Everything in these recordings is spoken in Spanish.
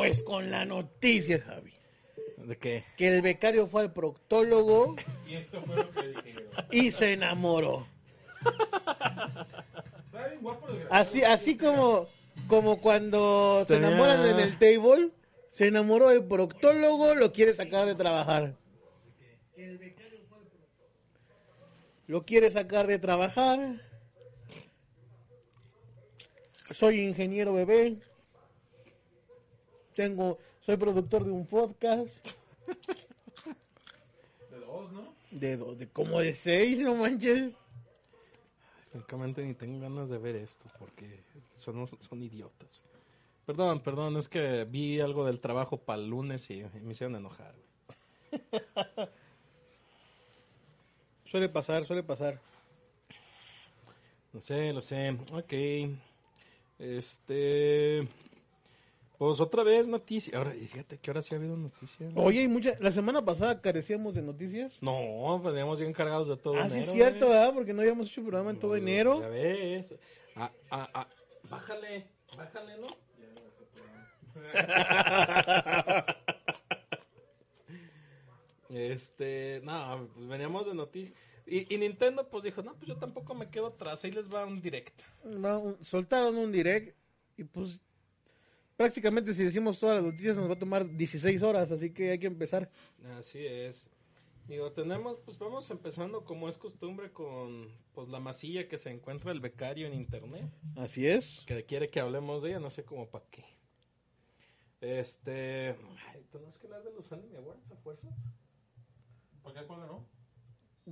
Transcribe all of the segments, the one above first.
Pues con la noticia, Javi. ¿De qué? Que el becario fue al proctólogo Y esto fue lo que dijeron. y se enamoró. El. Así, así como, como cuando se enamoran en el table, se enamoró del proctólogo, lo quiere sacar de trabajar. Lo quiere sacar de trabajar. Soy ingeniero bebé. Tengo, soy productor de un podcast. De dos, ¿no? De, do- de como de seis, no manches. Francamente ni tengo ganas de ver esto porque son, son idiotas. Perdón, perdón, es que vi algo del trabajo para el lunes y me hicieron enojar. Suele pasar, suele pasar. Lo sé, lo sé. Ok. Este. Pues otra vez noticias. Ahora, fíjate que ahora sí ha habido noticias. Oye, hay mucha, la semana pasada carecíamos de noticias. No, pues veníamos bien cargados de todo Ah, sí, es cierto, güey. ¿verdad? Porque no habíamos hecho programa en todo Ya enero. ves. Ah, ah, ah. Bájale, bájale, ¿no? Este, no, pues veníamos de noticias. Y, y Nintendo pues dijo, no, pues yo tampoco me quedo atrás, ahí les va un directo. Va un- soltaron un direct y pues prácticamente si decimos todas las noticias nos va a tomar 16 horas, así que hay que empezar. Así es. Digo, tenemos, pues vamos empezando como es costumbre con pues la masilla que se encuentra el becario en internet. Así es. que quiere que hablemos de ella, no sé cómo para qué. Este, ay, ¿tenemos que hablar de los Anime Awards a fuerzas? ¿Para qué cuál no?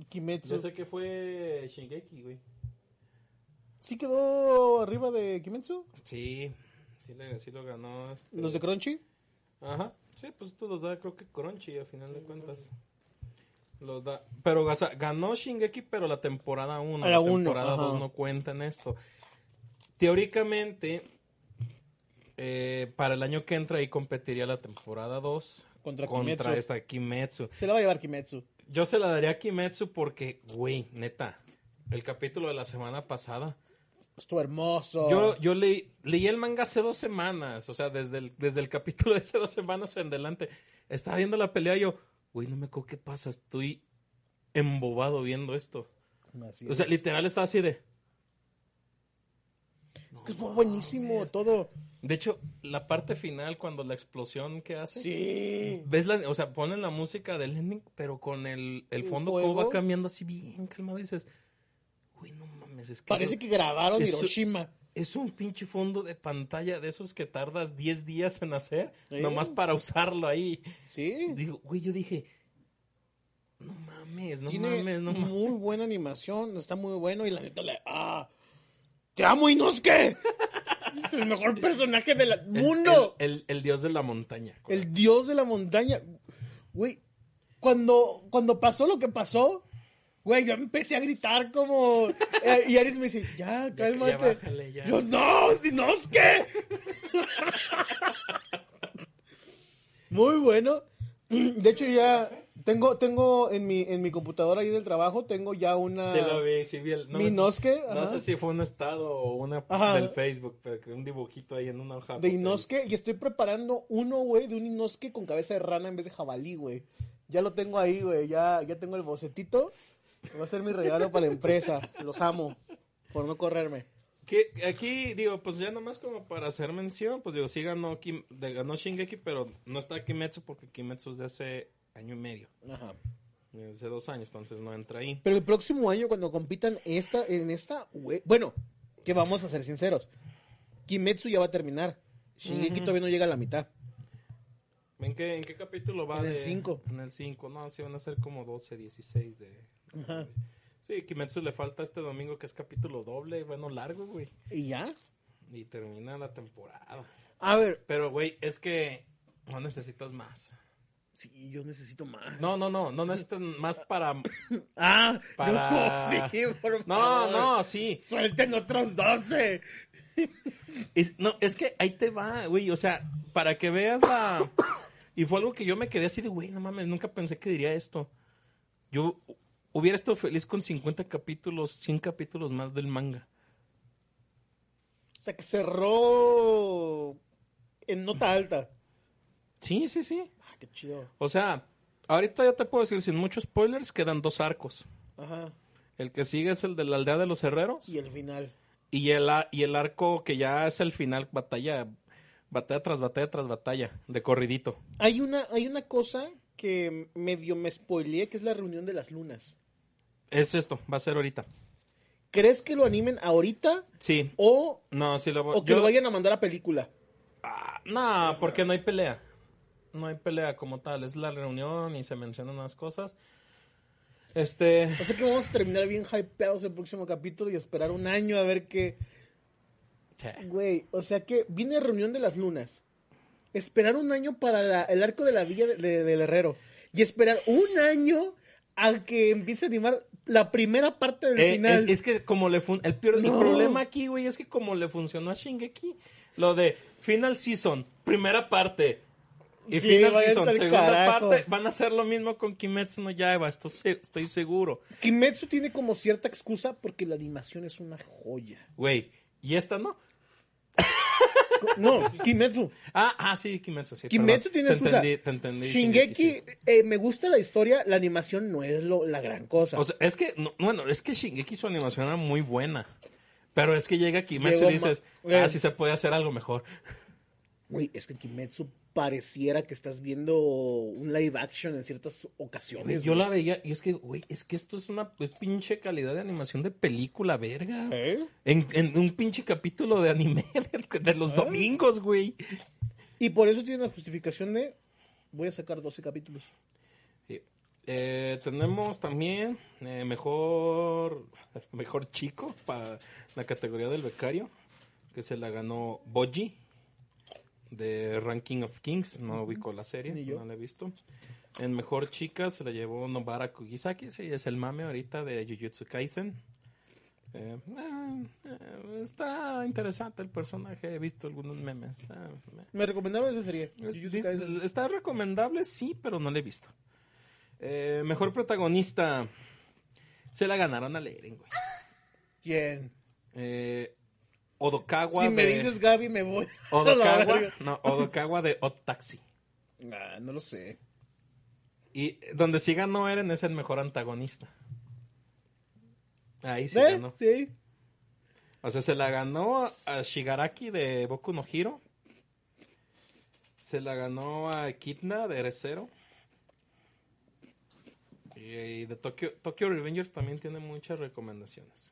Kimetsu. Yo sé que fue Shingeki, güey. ¿Sí quedó arriba de Kimetsu? Sí, sí, le- sí lo ganó. este- ¿Los de Crunchy? Ajá, sí, pues esto los da creo que Crunchy a final de cuentas. Los da, pero ganó Shingeki, pero la temporada 1, A la, la uno, temporada ajá. 2 no cuenta en esto. Teóricamente, eh, para el año que entra ahí competiría la temporada 2 Contra contra Kimetsu. esta Kimetsu. Se la va a llevar Kimetsu. Yo se la daría a Kimetsu porque, güey, neta, el capítulo de la semana pasada. Estuvo hermoso. Yo, yo leí, leí el manga hace dos semanas, o sea, desde el, desde el capítulo de hace dos semanas en adelante. Estaba viendo la pelea y yo, güey, no me acuerdo qué pasa, estoy embobado viendo esto. Así O sea, es. literal estaba así de... Es que fue buenísimo todo. De hecho, la parte final, cuando la explosión que hace... Sí. Ves la, o sea, ponen la música del ending, pero con el, el ¿El fondo como va cambiando así bien calmado y dices, güey, no mames, es que... Parece eso- que grabaron eso- Hiroshima. Es un pinche fondo de pantalla de esos que tardas 10 días en hacer, Sí. nomás para usarlo ahí. Sí. Digo, güey, yo dije, no mames, no Tiene mames, no mames. muy buena animación, está muy bueno y la neta le... ¡Ah! ¡Te amo, Inosuke! es el mejor personaje del El- mundo. El, el- el dios de la montaña. El dios de la montaña. Güey, cuando, cuando pasó lo que pasó, güey, yo empecé a gritar como... eh, y Aris me dice, ya, cálmate. ya bájale, ya. Yo, no, Sinosuke. Muy bueno. De hecho, ya tengo, tengo en mi, en mi computadora ahí del trabajo, tengo ya una... Sí lo vi, sí vi el... No, Mi Inosuke, no sé si fue un estado o una Ajá. del Facebook, pero que un dibujito ahí en una hoja. De Inosuke y estoy preparando uno, güey, de un Inosuke con cabeza de rana en vez de jabalí, güey. Ya lo tengo ahí, güey, ya, ya tengo el bocetito. Va a ser mi regalo para la empresa. Los amo por no correrme. Que aquí, digo, pues ya nomás como para hacer mención, pues digo, sí ganó, Kim, ganó Shingeki, pero no está Kimetsu porque Kimetsu es de hace año y medio, Ajá. hace dos años, entonces no entra ahí. Pero el próximo año cuando compitan esta, en esta, bueno, que vamos a ser sinceros. Kimetsu ya va a terminar. Shingeki todavía no llega a la mitad. ¿En qué, en qué capítulo va? En el de- cinco. En el 5, no, sí van a ser como 12, 16 de... Ajá. Sí, Kimetsu le falta este domingo que es capítulo doble, bueno, largo, güey. ¿Y ya? Y termina la temporada. A ver. Pero, güey, es que no necesitas más. Sí, yo necesito más. No, no, no, no necesitas más para... Ah, Para- no, sí, por No, no, sí. Suelten otros 12. Es, no, es que ahí te va, güey. O sea, para que veas la. Y fue algo que yo me quedé así de, güey, no mames, nunca pensé que diría esto. Yo hubiera estado feliz con 50 capítulos, 100 capítulos más del manga. O sea, que cerró en nota alta. Sí, sí, sí. Ah, qué chido. O sea, ahorita ya te puedo decir sin muchos spoilers, quedan dos arcos. Ajá. El que sigue es el de la aldea de los herreros. Y el final. Y el, y el arco que ya es el final, batalla, batalla tras batalla tras batalla, de corridito. Hay una, hay una cosa que medio me spoileé, que es la reunión de las lunas. Es esto, va a ser ahorita. ¿Crees que lo animen ahorita Sí. o, No, sí lo voy o que yo- lo vayan a mandar a película? Ah, no, porque no hay pelea. No hay pelea como tal. Es la reunión y se mencionan unas cosas. Este. O sea que vamos a terminar bien hypeados el próximo capítulo y esperar un año a ver qué... Güey, o sea que viene reunión de las lunas. Esperar un año para la- el arco de la villa de- de- del herrero. Y esperar un año a que empiece a animar la primera parte del Eh, final. es, es que como le fun el, peor- el No. problema aquí, güey, es que como le funcionó a Shingeki, lo de Final Season, primera parte, y Sí, Final Season, segunda carajo. parte, van a hacer lo mismo con Kimetsu no Yaiba, esto se- estoy seguro. Kimetsu tiene como cierta excusa porque la animación es una joya. Güey, y esta no. No, Kimetsu. Ah, ah, sí, Kimetsu, sí. Kimetsu perdón. tiene te excusa. entendí, te entendí. Shingeki, eh, me gusta la historia, la animación no es lo, la gran cosa. O sea, es que, no, bueno, es que Shingeki su animación era muy buena. Pero es que llega Kimetsu Llegó y dices, ma- eh. ah, sí se puede hacer algo mejor. Güey, es que Kimetsu pareciera que estás viendo un live action en ciertas ocasiones. Yo la veía y es que, güey, es que esto es una es pinche calidad de animación de película, vergas. ¿Eh? En, en un pinche capítulo de anime de, los domingos, güey. Y por eso tiene la justificación de voy a sacar 12 capítulos. Sí. Eh, tenemos también eh, mejor mejor chico para la categoría del becario, que se la ganó Boji de Ranking of Kings. No ubico la serie, Ni yo. no la he visto. En mejor chica se la llevó Nobara Kugisaki, sí, es el mame ahorita de Jujutsu Kaisen. Eh, eh, eh, está interesante el personaje, he visto algunos memes. Está, Me recomendaron esa serie. es- está recomendable, sí, pero no la he visto. Eh, mejor protagonista. Se la ganaron a Leren, güey. ¿Quién? Eh, Odokawa Si me de... dices Gaby, me voy. Odokawa, no, Odokawa de Odd Taxi. Ah, no lo sé. Y donde sí ganó Eren es el mejor antagonista. Ahí sí ¿Eh? ganó. Sí. O sea, se la ganó a Shigaraki de Boku no Hiro. Se la ganó a Kidna de Eresero. Y de Tokyo, Tokyo Revengers también tiene muchas recomendaciones.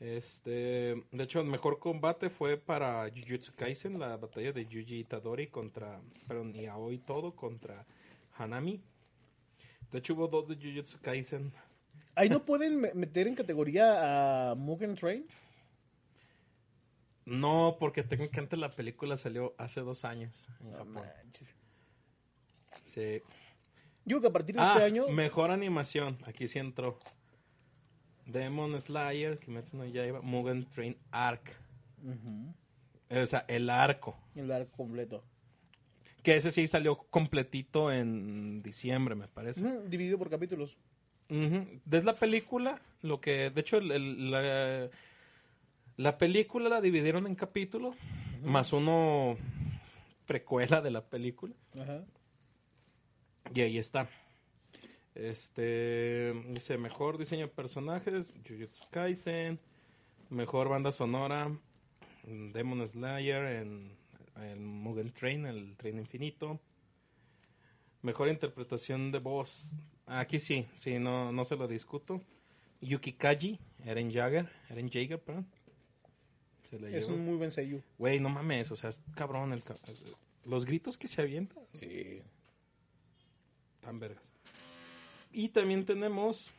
Este, de hecho, el mejor combate fue para Jujutsu Kaisen, la batalla de Yuji Itadori contra, perdón, y Aoi todo contra Hanami. De hecho, hubo dos de Jujutsu Kaisen. Ahí no pueden me- meter en categoría a Mugen Train. No, porque técnicamente la película salió hace dos años en Japón. manches. Sí. Digo que a partir de Ah, este año. mejor animación. Aquí sí entró. Demon Slayer, Kimetsu no Yaiba, Mugen Train Arc. O sea, el arco. El arco completo. Que ese sí salió completito en diciembre, me parece. Mm, dividido por capítulos. Ujú. Desde la película, lo que, de hecho, el- el- la, la película la dividieron en capítulos, más uno precuela de la película. Ajá. Y ahí está. Este, dice, mejor diseño de personajes, Jujutsu Kaisen, mejor banda sonora, Demon Slayer en el Mugen Train, el tren infinito. Mejor interpretación de voz, aquí sí, sí, no, no se lo discuto. Yuki Kaji, Eren Jagger, Eren Jaeger, perdón. Se la Es un muy buen seiyuu. Güey, no mames, o sea, es cabrón el los gritos que se avientan. Sí. Tan vergas. Y también tenemos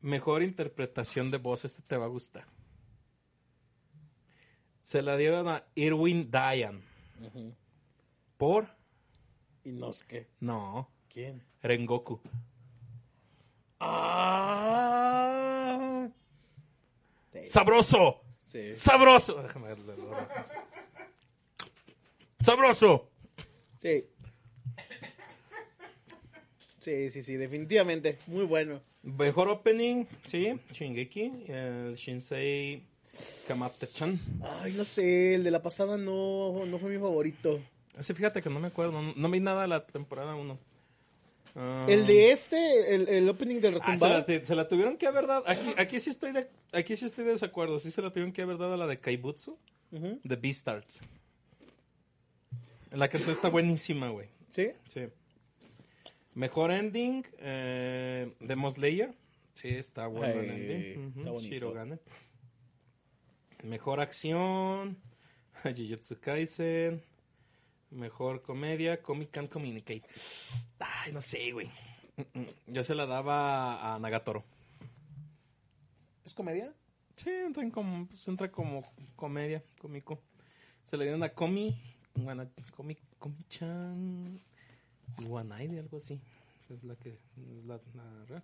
mejor interpretación de voz. Este te va a gustar. Se la dieron a Irwin Dayan. ¿Por? Y no sé qué. No. ¿Quién? Rengoku. Ah. ¡Sabroso! Sí. ¡Sabroso! Déjame. ¡Sabroso! Sí. Sí, sí, sí, definitivamente. Muy bueno. Mejor opening, sí. Shingeki. El Shinsei Kamate-chan. Ay, no sé, el de la pasada no, no fue mi favorito. Ese fíjate que no me acuerdo. No, no vi nada de la temporada 1. El de este, el, el opening del Ah, se, la, Retumbar. se la tuvieron que haber dado. Aquí, aquí sí estoy de, aquí sí estoy de desacuerdo. Sí se la tuvieron que haber dado a la de Kaibutsu, Ujú. de Beastars. La canción está buenísima, güey. ¿Sí? Sí. Mejor ending, eh, Demon Slayer. Sí, está bueno el ending. Está bonito. Shirogane. Mejor acción, Jujutsu Kaisen. Mejor comedia, Comic Can Communicate. Ay, no sé, güey. Yo se la daba a Nagatoro. ¿Es comedia? Sí, entra, en como, pues, entra como comedia, cómico. Se le dieron a Komi, bueno, Komi, Komi-chan, Iwanaide, algo así. Es la que, es la, la real.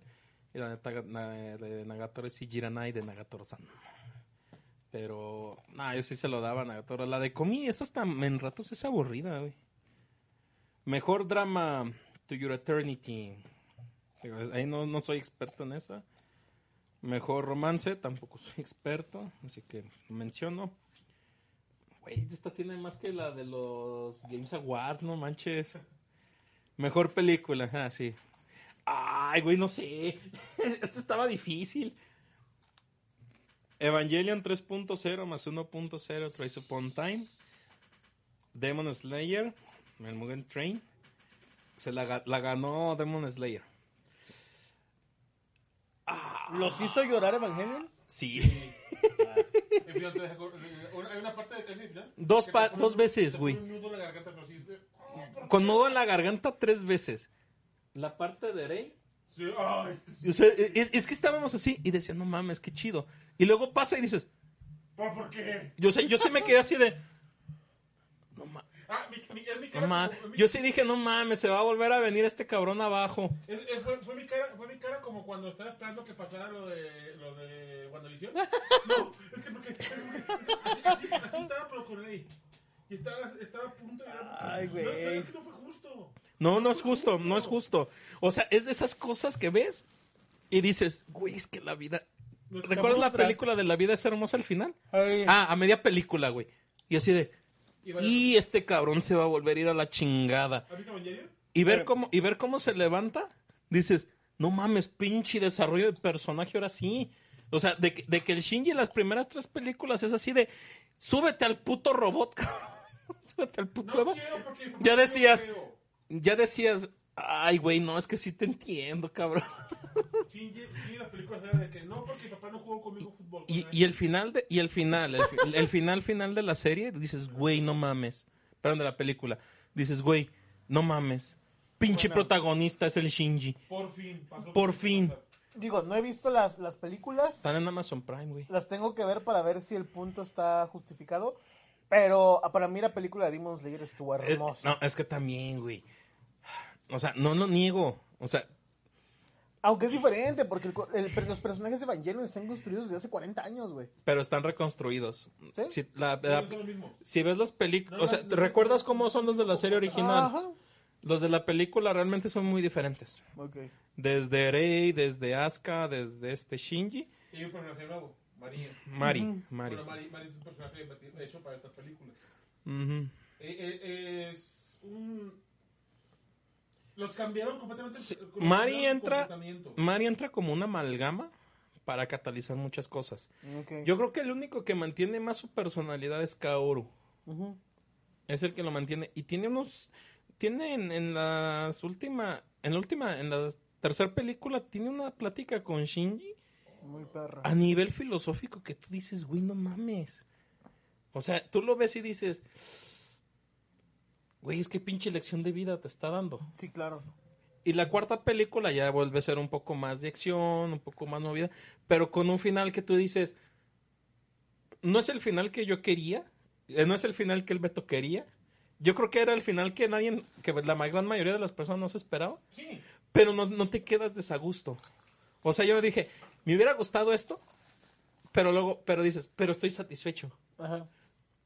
Y la na- de Nagatoro es Ijiranai de Nagatoro-san. Pero, no, yo sí se lo daba a Nagatoro. La de Komi, esa hasta en ratos es aburrida, güey. Mejor drama, To Your Eternity. Ahí no, no soy experto en esa. Mejor romance, tampoco soy experto, así que menciono. Güey, esta tiene más que la de los Games Awards, no manches. Mejor película, ah, sí. Ay, güey, no sé. Esta estaba difícil. Evangelion 3.0 más 1.0 Trace Upon Time. Demon Slayer, el Mugen Train. Se la, ga- la ganó Demon Slayer. ¿Los hizo llorar Evangelion? Sí. Hay una parte de casi. Dos que pa- dos veces, güey. Sí, Con nudo en la garganta tres veces. La parte de Rey. Sí, ay. o sea, es, es que estábamos así y decía, no mames, qué chido. Y luego pasa y dices, ¿Por qué? yo sé, yo sí me quedé así de. No mames. Ah, mi, mi, mi No cara. como- mi- Yo sí dije, no mames, se va a volver a venir este cabrón abajo. es- es- fue, fue mi cara, fue mi cara como cuando estaba esperando que pasara lo de, lo de WandaVision. No, es que porque. Así, así, así estaba, pero con Rey. Y estaba, estaba a punto de. Ay, güey. No, pero es que no fue justo. No, no es justo, no es justo. O sea, es de esas cosas que ves y dices, güey, es que la vida. ¿Recuerdas la película de La vida es hermosa al final? Ay, Ah, a media película, güey. Y así de. Y este cabrón se va a volver a ir a la chingada. Y ver cómo, y ver cómo se levanta, dices, no mames, pinche desarrollo de personaje ahora sí. O sea, de, que- de que el Shinji en las primeras tres películas es así de, súbete al puto robot, cabrón. Súbete al puto No robot. quiero porque. porque Ya no decías, ya decías, ay, güey, no, es que sí te entiendo, cabrón. Shinji, sí, las películas eran de que no, porque papá no jugó conmigo fútbol. Y, y el final, de, y el final, el, fi- el final final de la serie, dices, güey, no mames. Perdón, de la película. Dices, güey, no mames. Pinche protagonista es el Shinji. Por fin. pasó Por fin. Digo, no he visto las, las películas. Están en Amazon Prime, güey. Las tengo que ver para ver si el punto está justificado. Pero ah, para mí la película de Demon Slayer estuvo Eh, hermosa. no, es que también, güey. O sea, no lo niego. O sea, Aunque es diferente, porque el co- el- los personajes de Evangelion están construidos desde hace 40 años, güey. pero están reconstruidos. ¿Sí? Si, la- No, la- es lo mismo. si ves las películas, No, o sea, no, ¿te no, recuerdas no, cómo son los de la serie original? Ajá. Los de la película realmente son muy diferentes. Ok. Desde Rei, desde Asuka, desde este Shinji, Y un personaje nuevo, María. Mari, Mari. Bueno, Mari, Mari es un personaje hecho para estas películas. Eh, eh, es un... Los cambiaron completamente. Sí, los Mari entra. Mari entra como una amalgama para catalizar muchas cosas. Ok. Yo creo que el único que mantiene más su personalidad es Kaoru. Ujú. Es el que lo mantiene. Y tiene unos. Tiene en, en las última. En la última. En la tercera película. Tiene una plática con Shinji. Muy perra. A nivel filosófico. Que tú dices, güey, no mames. O sea, tú lo ves y dices. Güey, es que pinche lección de vida te está dando. Sí, claro. Y la cuarta película ya vuelve a ser un poco más de acción, un poco más movida, pero con un final que tú dices, no es el final que yo quería, eh, no es el final que el Beto quería. Yo creo que era el final que nadie, que la gran mayoría de las personas no se esperaba, Sí. pero no, no te quedas desagusto. O sea, yo dije, me hubiera gustado esto, pero luego, pero dices, pero estoy satisfecho. Ajá.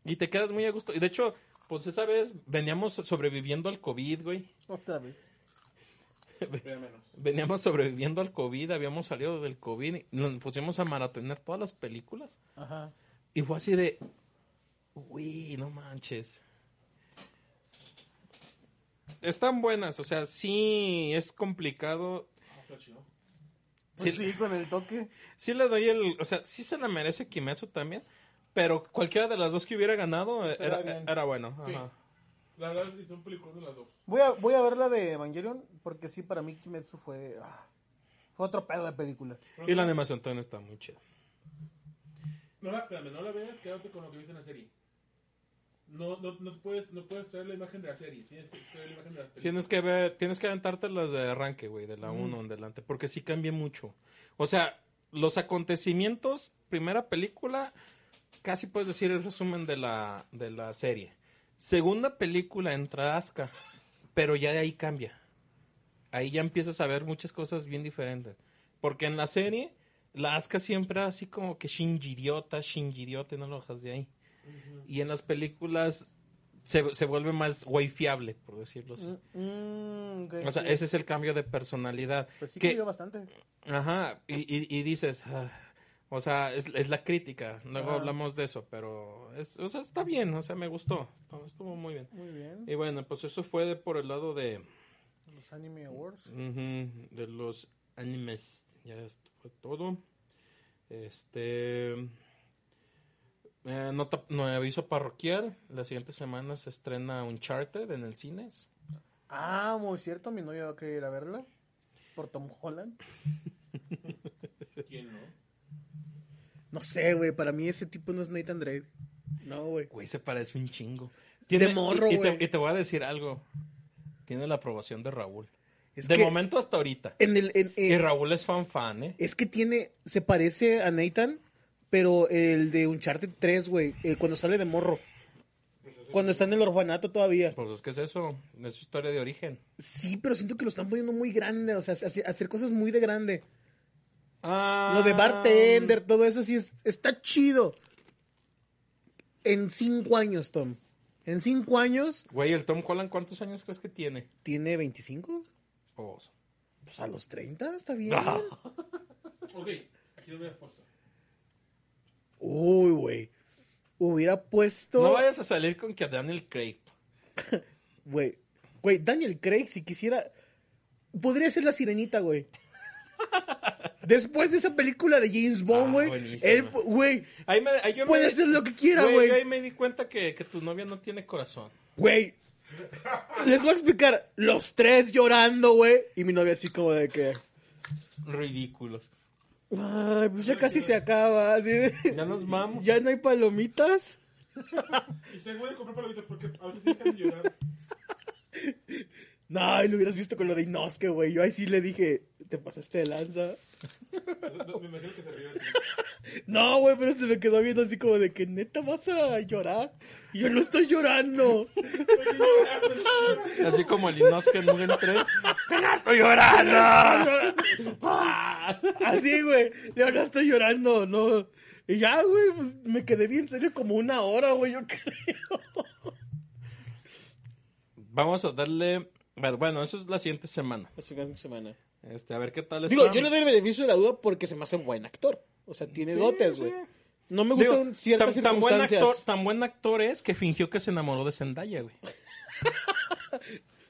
Y te quedas muy a gusto. Y de hecho, pues esa vez veníamos sobreviviendo al COVID, güey. Otra vez. Veníamos sobreviviendo al COVID, habíamos salido del COVID, y nos pusimos a maratonear todas las películas. Ajá. Y fue así de, uy, no manches. están buenas, o sea, sí es complicado. Ah, ¿no? Pues Sí. sí, con el toque. Sí le doy el, o sea, sí se la merece Kimetsu también, pero cualquiera de las dos que hubiera ganado eh, era, bueno. Sí. ajá. La verdad es que son películas de las dos. Voy a, voy a ver la de Evangelion, porque sí, para mí Kimetsu fue... ah, fue otro pedo de película. Y la animación también está muy chida. No la, espérame, no la veas, quédate con lo que viste en la serie. No, no, no puedes, no puedes traer la imagen de la serie, tienes que traer la imagen de las películas. Tienes que ver, tienes que aventarte las de arranque, güey, de la 1 en adelante, porque sí cambia mucho. O sea, los acontecimientos, primera película, casi puedes decir el resumen de la, de la serie. Segunda película entra Asuka, pero ya de ahí cambia. Ahí ya empiezas a ver muchas cosas bien diferentes. Porque en la serie, la Asuka siempre era así como que Shinjiriota, Shinjiriota, y no lo bajas de ahí. Y en las películas se, se vuelve más fiable, por decirlo así. Mm, ok, O sea, ese es el cambio de personalidad. Pues sí que, cambió bastante. ajá, y, y, y dices, ah, o sea, es, es la crítica, luego hablamos de eso, pero, es, o sea, está bien, o sea, me gustó, estuvo muy bien. Muy bien. Y bueno, pues eso fue de por el lado de, Los Anime Awards. de los animes, ya esto fue todo. Este... eh, nota, no, aviso parroquial, la siguiente semana se estrena Uncharted en el cines. Ah, muy cierto, mi novia va a querer ir a verla. Por Tom Holland. ¿Quién no? No sé, güey, para mí ese tipo no es Nathan Drake. No, güey. Güey, se parece un chingo. De morro, y, y te, güey. y te voy a decir algo. Tiene la aprobación de Raúl. Es de que momento hasta ahorita. En el, en- Y Raúl es fan fan, ¿eh? es que tiene, se parece a Nathan, pero el de Uncharted 3, güey, eh, cuando sale de morro. Cuando está en el orfanato todavía. Pues es que es eso. Es su historia de origen. Sí, pero siento que lo están poniendo muy grande, o sea, hace- hacer cosas muy de grande. Ah, Lo de bartender, todo eso sí es, está chido. En cinco años, Tom. En cinco años, Güey, el Tom Holland, ¿cuántos años crees que tiene? ¿tiene 25? Pues, Pues a los 30, está bien. Ah. Ok, aquí lo hubieras puesto. Uy, güey. Hubiera puesto... no vayas a salir con que a Daniel Craig. Güey, güey, Daniel Craig, si quisiera. Podría ser la sirenita, güey. Después de esa película de James Bond, Ah, güey. buenísima. él, güey, Ahí me, puede hacer lo que quiera, Güey, güey. yo ahí me di cuenta que, que tu novia no tiene corazón. Güey. Les voy a explicar. Los tres llorando, güey. Y mi novia así como de que. Ridículos. Ay, pues ya casi se acaba. de- Ya nos vamos. Ya no hay palomitas. Y se vuelve a comprar palomitas porque a veces dejan de llorar. No, y lo hubieras visto con lo de Inosuke, güey. Yo ahí sí le dije, te pasaste de lanza. Me imagino que se ti. No, güey, pero se me quedó viendo así como de que neta vas a llorar. Y yo no estoy llorando. Así como el Inosuke en Mugen 3. ¡Que no estoy llorando! Así, güey. Yo no estoy llorando, no. Y ya, güey, pues me quedé bien serio como una hora, güey, yo creo. Vamos a darle. Bueno, eso es la siguiente semana. La siguiente semana. Este, a ver qué tal Digo, está. yo le doy el beneficio de la duda porque se me hace buen actor. O sea, tiene Sí, dotes, sí. güey. No me Digo, gustan ciertas tan, tan buen actor, tan buen actor es que fingió que se enamoró de Zendaya, güey.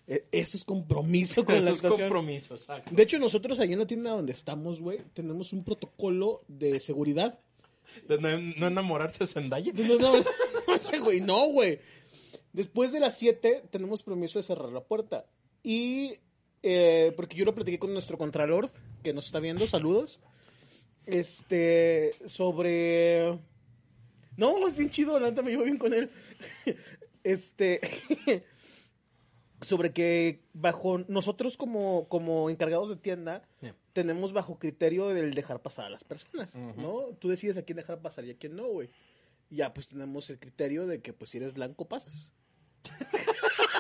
Eh, Eso es compromiso con Eso la es actuación. compromiso, exacto. De hecho, nosotros ahí en la tienda donde estamos, güey, tenemos un protocolo de seguridad. De no, no enamorarse de Zendaya. No, no, güey, no, güey. Después de las 7 tenemos permiso de cerrar la puerta. Y eh, porque yo lo platiqué con nuestro contralor, que nos está viendo, saludos. Este, sobre... No, es bien chido, la me llevo bien con él. Este, sobre que bajo nosotros como, como encargados de tienda, Yeah. tenemos bajo criterio del dejar pasar a las personas, ¿no? Tú decides a quién dejar pasar y a quién no, güey. Ya, pues tenemos el criterio de que, pues, si eres blanco, pasas.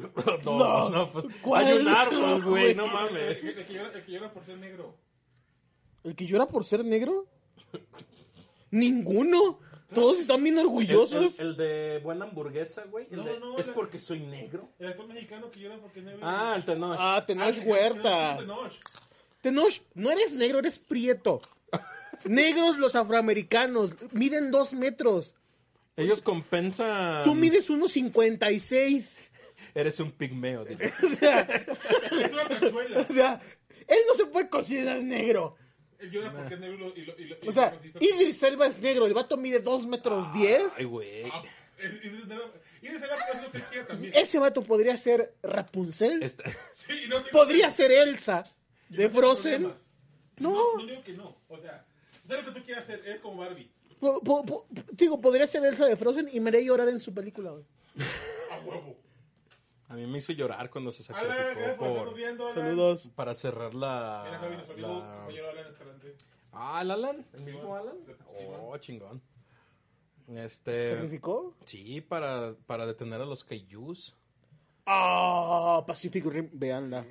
No, no, pues. ¿Cuál? Hay un árbol, No, güey, no El mames. que, el que llora, el que llora por ser negro. ¿El que llora por ser negro? Ninguno. Todos están bien orgullosos. El, el de buena hamburguesa, güey. No, de, no, es el- porque soy negro. El actor mexicano que llora porque es negro. Ah, el Tenoch. Ah, Tenoch Ah, Huerta. Tenoch. Tenoch, no eres negro, eres prieto. Negros los afroamericanos, miden dos metros. Ellos compensan. Tú mides 1.56. Eres un pigmeo. dile. O sea, o sea, él no se puede considerar negro. Él llora porque es negro y lo- y lo- y O sea, Idris Elba es negro, el vato mide 2 metros 10. Ay, güey. Ah, que. Ese vato podría ser Rapunzel. Está- Sí, no- Podría ser Elsa de no Frozen. No. No, no digo que no. O sea, da lo que tú quieras hacer. Es como Barbie. Po- po- po- digo, podría ser Elsa de Frozen y me haría llorar en su película. güey. A huevo. A mí me hizo llorar cuando se sacrificó gracias por viendo. Alan. Saludos. para cerrar la. Mira, Javi, nuestro amigo, la- compañero Alan Escalante. Ah, el Alan, el mismo. Alan. Oh, chingón. ¿Se Este. sacrificó? Sí, para, para detener a los Kaijus. Ah, Pacific Rim, veanla.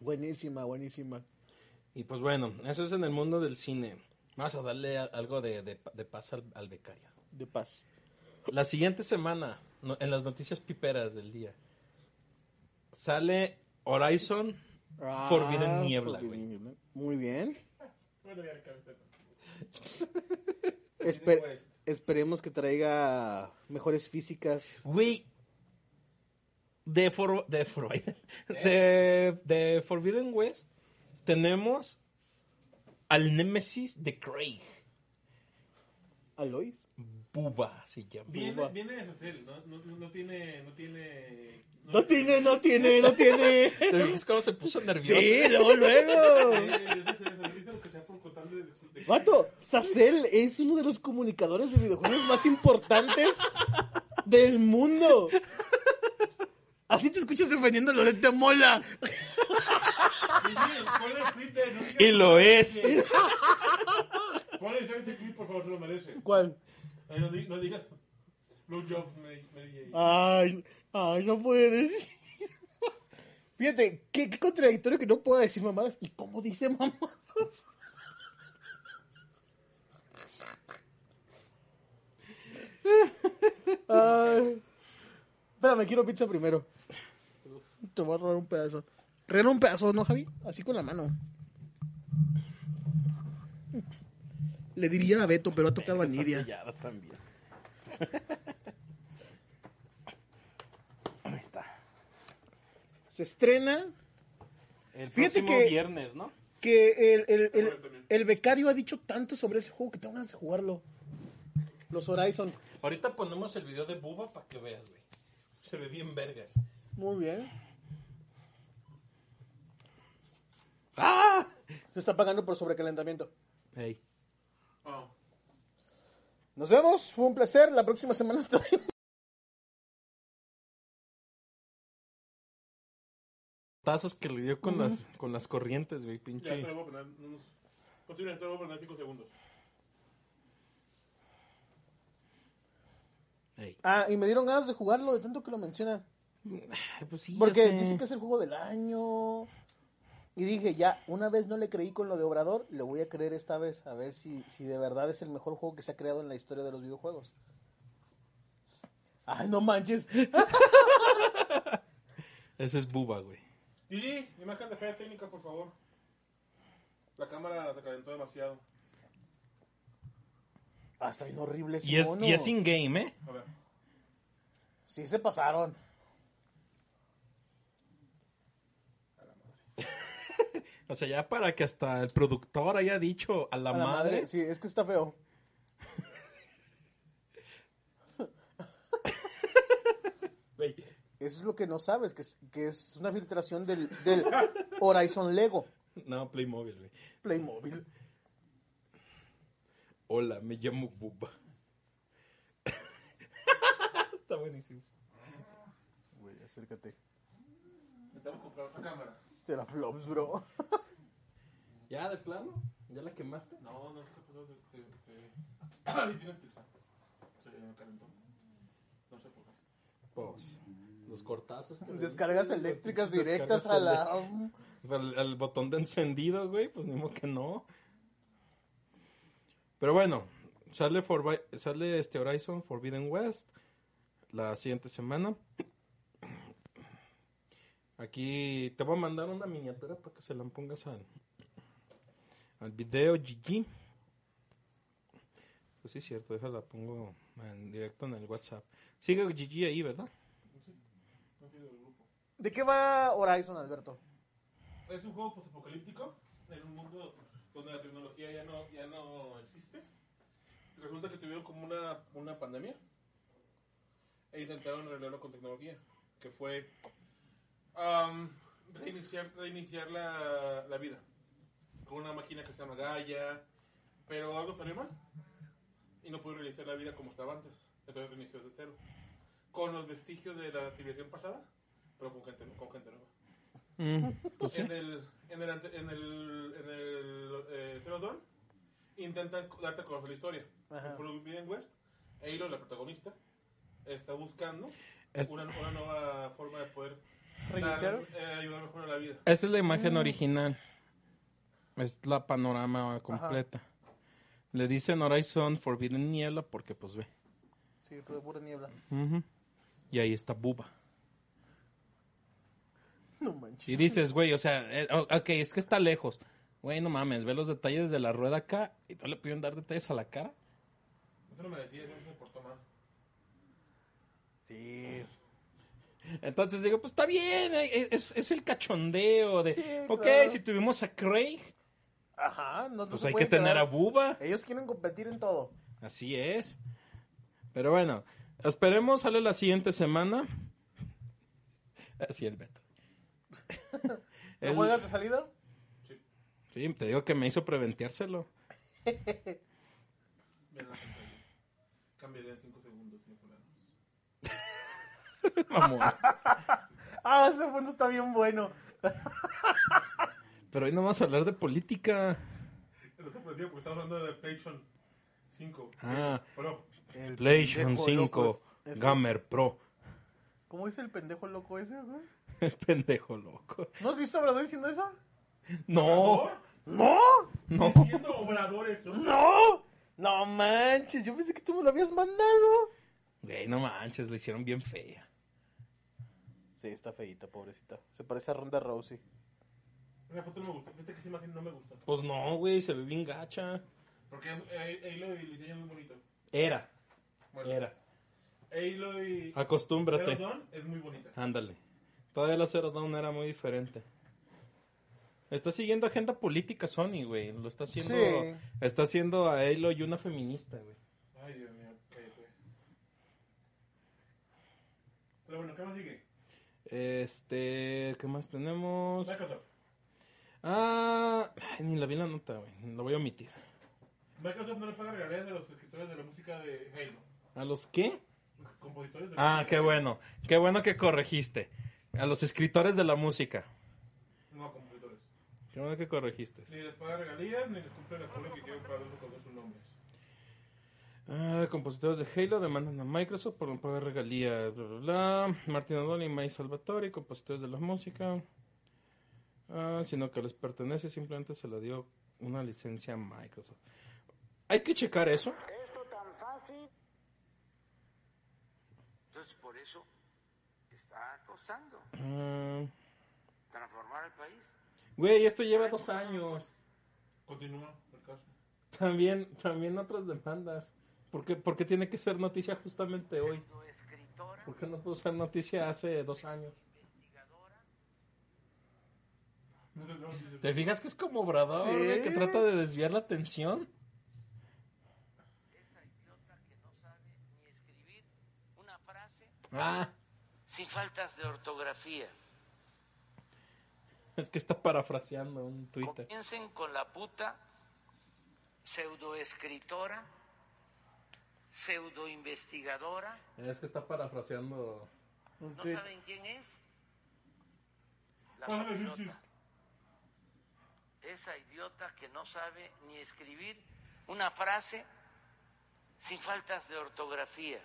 Buenísima, buenísima. Y pues bueno, eso es en el mundo del cine. Vamos a darle algo de, de- de paz al, al becario. De paz. La siguiente semana, no- en las noticias piperas del día, sale Horizon Forbidden Ah, Niebla, Forbidden güey. Niebla. Muy bien. Bueno, ya esperemos que traiga mejores físicas. Güey, de, For- de, For- de, de Forbidden West tenemos al némesis de Craig. Alois. Buba se llama. Viene, viene de Cecil, ¿no? No, no, no tiene. No tiene. No tiene, no tiene, no tiene. ¿Es cómo se puso nervioso? Sí, luego, luego. Es Vato, Sacel es uno de los comunicadores de videojuegos más importantes del mundo. Así te escuchas defendiendo a Loret de Mola. Y lo es. Ponle este clip, por favor, se lo merece. ¿Cuál? No, di- no digas. Blue Jobs, Mary, Mary. Ay, ay, no puedes. Fíjate, qué, qué contradictorio que no pueda decir mamadas. ¿Y cómo dice mamadas? Ay. Espérame, quiero pizza primero. Te voy a robar un pedazo. Regala un pedazo, ¿no, Javi? Así con la mano. Le diría a Beto, pero ha tocado a Nidia. sellada también. Ahí está. Se estrena El Fíjate próximo que- viernes, ¿no? que el, el, el, el becario ha dicho tanto sobre ese juego que tengo ganas de jugarlo. Los Horizon. Ahorita ponemos el video de Buba para que veas, güey. Se ve bien vergas. Muy bien. ¡Ah! Se está pagando por sobrecalentamiento. Ey. Oh. Nos vemos. Fue un placer. La próxima semana estaremos. Tazos que le dio con las con las corrientes, güey, Ya, pinche. te lo voy a poner. unos- Continúa, te lo voy a poner 5 segundos. Ey. Ah, y me dieron ganas de jugarlo de tanto que lo mencionan. Pues sí, Porque ya sé. dicen que es el juego del año. Y dije, ya, una vez no le creí con lo de Obrador, le voy a creer esta vez. A ver si, si de verdad es el mejor juego que se ha creado en la historia de los videojuegos. Ay, no manches. Ese es Buba, güey. Didi, imagen de falla técnica, por favor. La cámara se calentó demasiado. Ah, está bien horrible ese Y es, mono. y es in-game, ¿eh? A ver. Sí se pasaron. O sea, ya para que hasta el productor haya dicho a la, A la madre. madre. Sí, es que está feo. Eso es lo que no sabes, que es, que es una filtración del, del Horizon Lego No, Playmobil, güey. Playmobil. Hola, me llamo Buba. Está buenísimo. Güey, acércate. Necesitamos comprar otra cámara. Teraflops, bro. ¿Ya de plano? ¿Ya la quemaste? No, no pasó. Se. se, se... Ahí tienes pizza. Se calentó. No sé por qué. Pues, los cortazos. que Descargas eléctricas directas a la... Al, al botón de encendido, güey, pues ni modo que no. Pero bueno, sale, Forbi- sale este Horizon Forbidden West la siguiente semana. Aquí te voy a mandar una miniatura para que se la pongas al, al video GG. sí es cierto, déjala, pongo en directo en el WhatsApp. Sigue Gigi ahí, ¿verdad? No entiendo el grupo. ¿De qué va Horizon, Alberto? Es un juego postapocalíptico en un mundo donde la tecnología ya no, ya no existe. Resulta que tuvieron como una, una pandemia e intentaron arreglarlo con tecnología, que fue am, reiniciar, reiniciar la, la vida con una máquina que se llama Gaia, pero algo salió mal y no pudo reiniciar la vida como estaba antes. Entonces reinició desde cero, con los vestigios de la civilización pasada, pero con gente, con gente nueva. Mm, pues sí. En el, en el, en el, en el eh, Zero Dawn intentan darte a conocer la historia. En Forbidden West, Eilo, la protagonista, está buscando Es- una, una nueva forma de poder ¿Reiniciar? dar, eh, ayudar mejor a la vida. Esta es la imagen original. Es la panorama completa. Le dicen Horizon Forbidden Niebla porque pues ve. Sí, pero pura niebla. Y ahí está Buba. No manches. Y dices, güey, o sea, eh, ok, es que está lejos. Güey, no mames, ve los detalles de la rueda acá y no le pudieron dar detalles a la cara. Eso no merecía, eso se portó mal. Sí. Entonces digo, pues está bien, eh, es, es el cachondeo de, Sí, ok, claro. si tuvimos a Craig, Ajá, no, no pues hay que tener a Buba. Ellos quieren competir en todo. Así es. Pero bueno, esperemos, sale la siguiente semana. Así el Beto. ¿Lo El- juegas de salida? Sí, te digo que me hizo preventeárselo. Cambiaré en 5 segundos, más o menos. Mamón. Ah, ese punto está bien bueno. Pero hoy no vamos a hablar de política. Te perdió porque estamos hablando de PlayStation 5. Ah. Pero, El PlayStation pendejo 5 loco es- es- Gamer Pro. ¿Cómo dice el pendejo loco ese, güey? El pendejo loco. ¿No has visto a Obrador diciendo eso? No, ¡No! no. Diciendo obrador eso. ¡No! No manches, yo pensé que tú me lo habías mandado. Güey, no manches, le hicieron bien fea. Sí, está feita, pobrecita. Se parece a Ronda Rousey. Esa foto no me gusta. Fíjate que esa imagen no me gusta. Pues no, güey, se ve bien gacha. Porque eh, Halo y el diseño es muy bonito. Era, Bueno, era. Halo y Zero Acostúmbrate. Dawn es muy bonita. Ándale. Todavía la Zero Dawn era muy diferente. Está siguiendo agenda política Sony, güey. Lo está haciendo. Sí. Está haciendo a Halo y una feminista, güey. Ay, Dios mío, cállate. Pero bueno, ¿qué más sigue? Este. ¿Qué más tenemos? Microsoft. Ah. ay, ni la vi la nota, güey. Lo voy a omitir. Microsoft no le paga regalías a los escritores de la música de Halo. ¿A los qué? Los compositores de la Ah, qué bueno. Qué bueno que corregiste. A los escritores de la música. No, compositores. Qué bueno que corregiste. Ni les paga regalías, ni les cumple el acuerdo que quieren para darse con sus nombres. Ah, compositores de Halo demandan a Microsoft por no pagar regalías, bla, bla, bla. Martin O'Donnell y Mike Salvatore, compositores de la música. Ah, sino que les pertenece, simplemente se le dio una licencia a Microsoft. Hay que checar eso. Esto tan fácil. Entonces, por eso está costando Ah, transformar el país. güey, esto lleva dos años. Continúa el caso. También, también otras demandas. ¿Por qué, por qué tiene que ser noticia justamente hoy? ¿Por qué no pudo ser noticia hace dos años? No sé, no, sí, sí. ¿Te fijas que es como Obrador, Sí. güey, que trata de desviar la atención? esa idiota que no sabe ni escribir una frase Ah, sin faltas de ortografía. es que está parafraseando un Twitter. Comiencen con la puta pseudoescritora, pseudoinvestigadora. Es que está parafraseando. ¿No saben quién es? La. Luchis. Esa idiota que no sabe ni escribir una frase sin faltas de ortografía.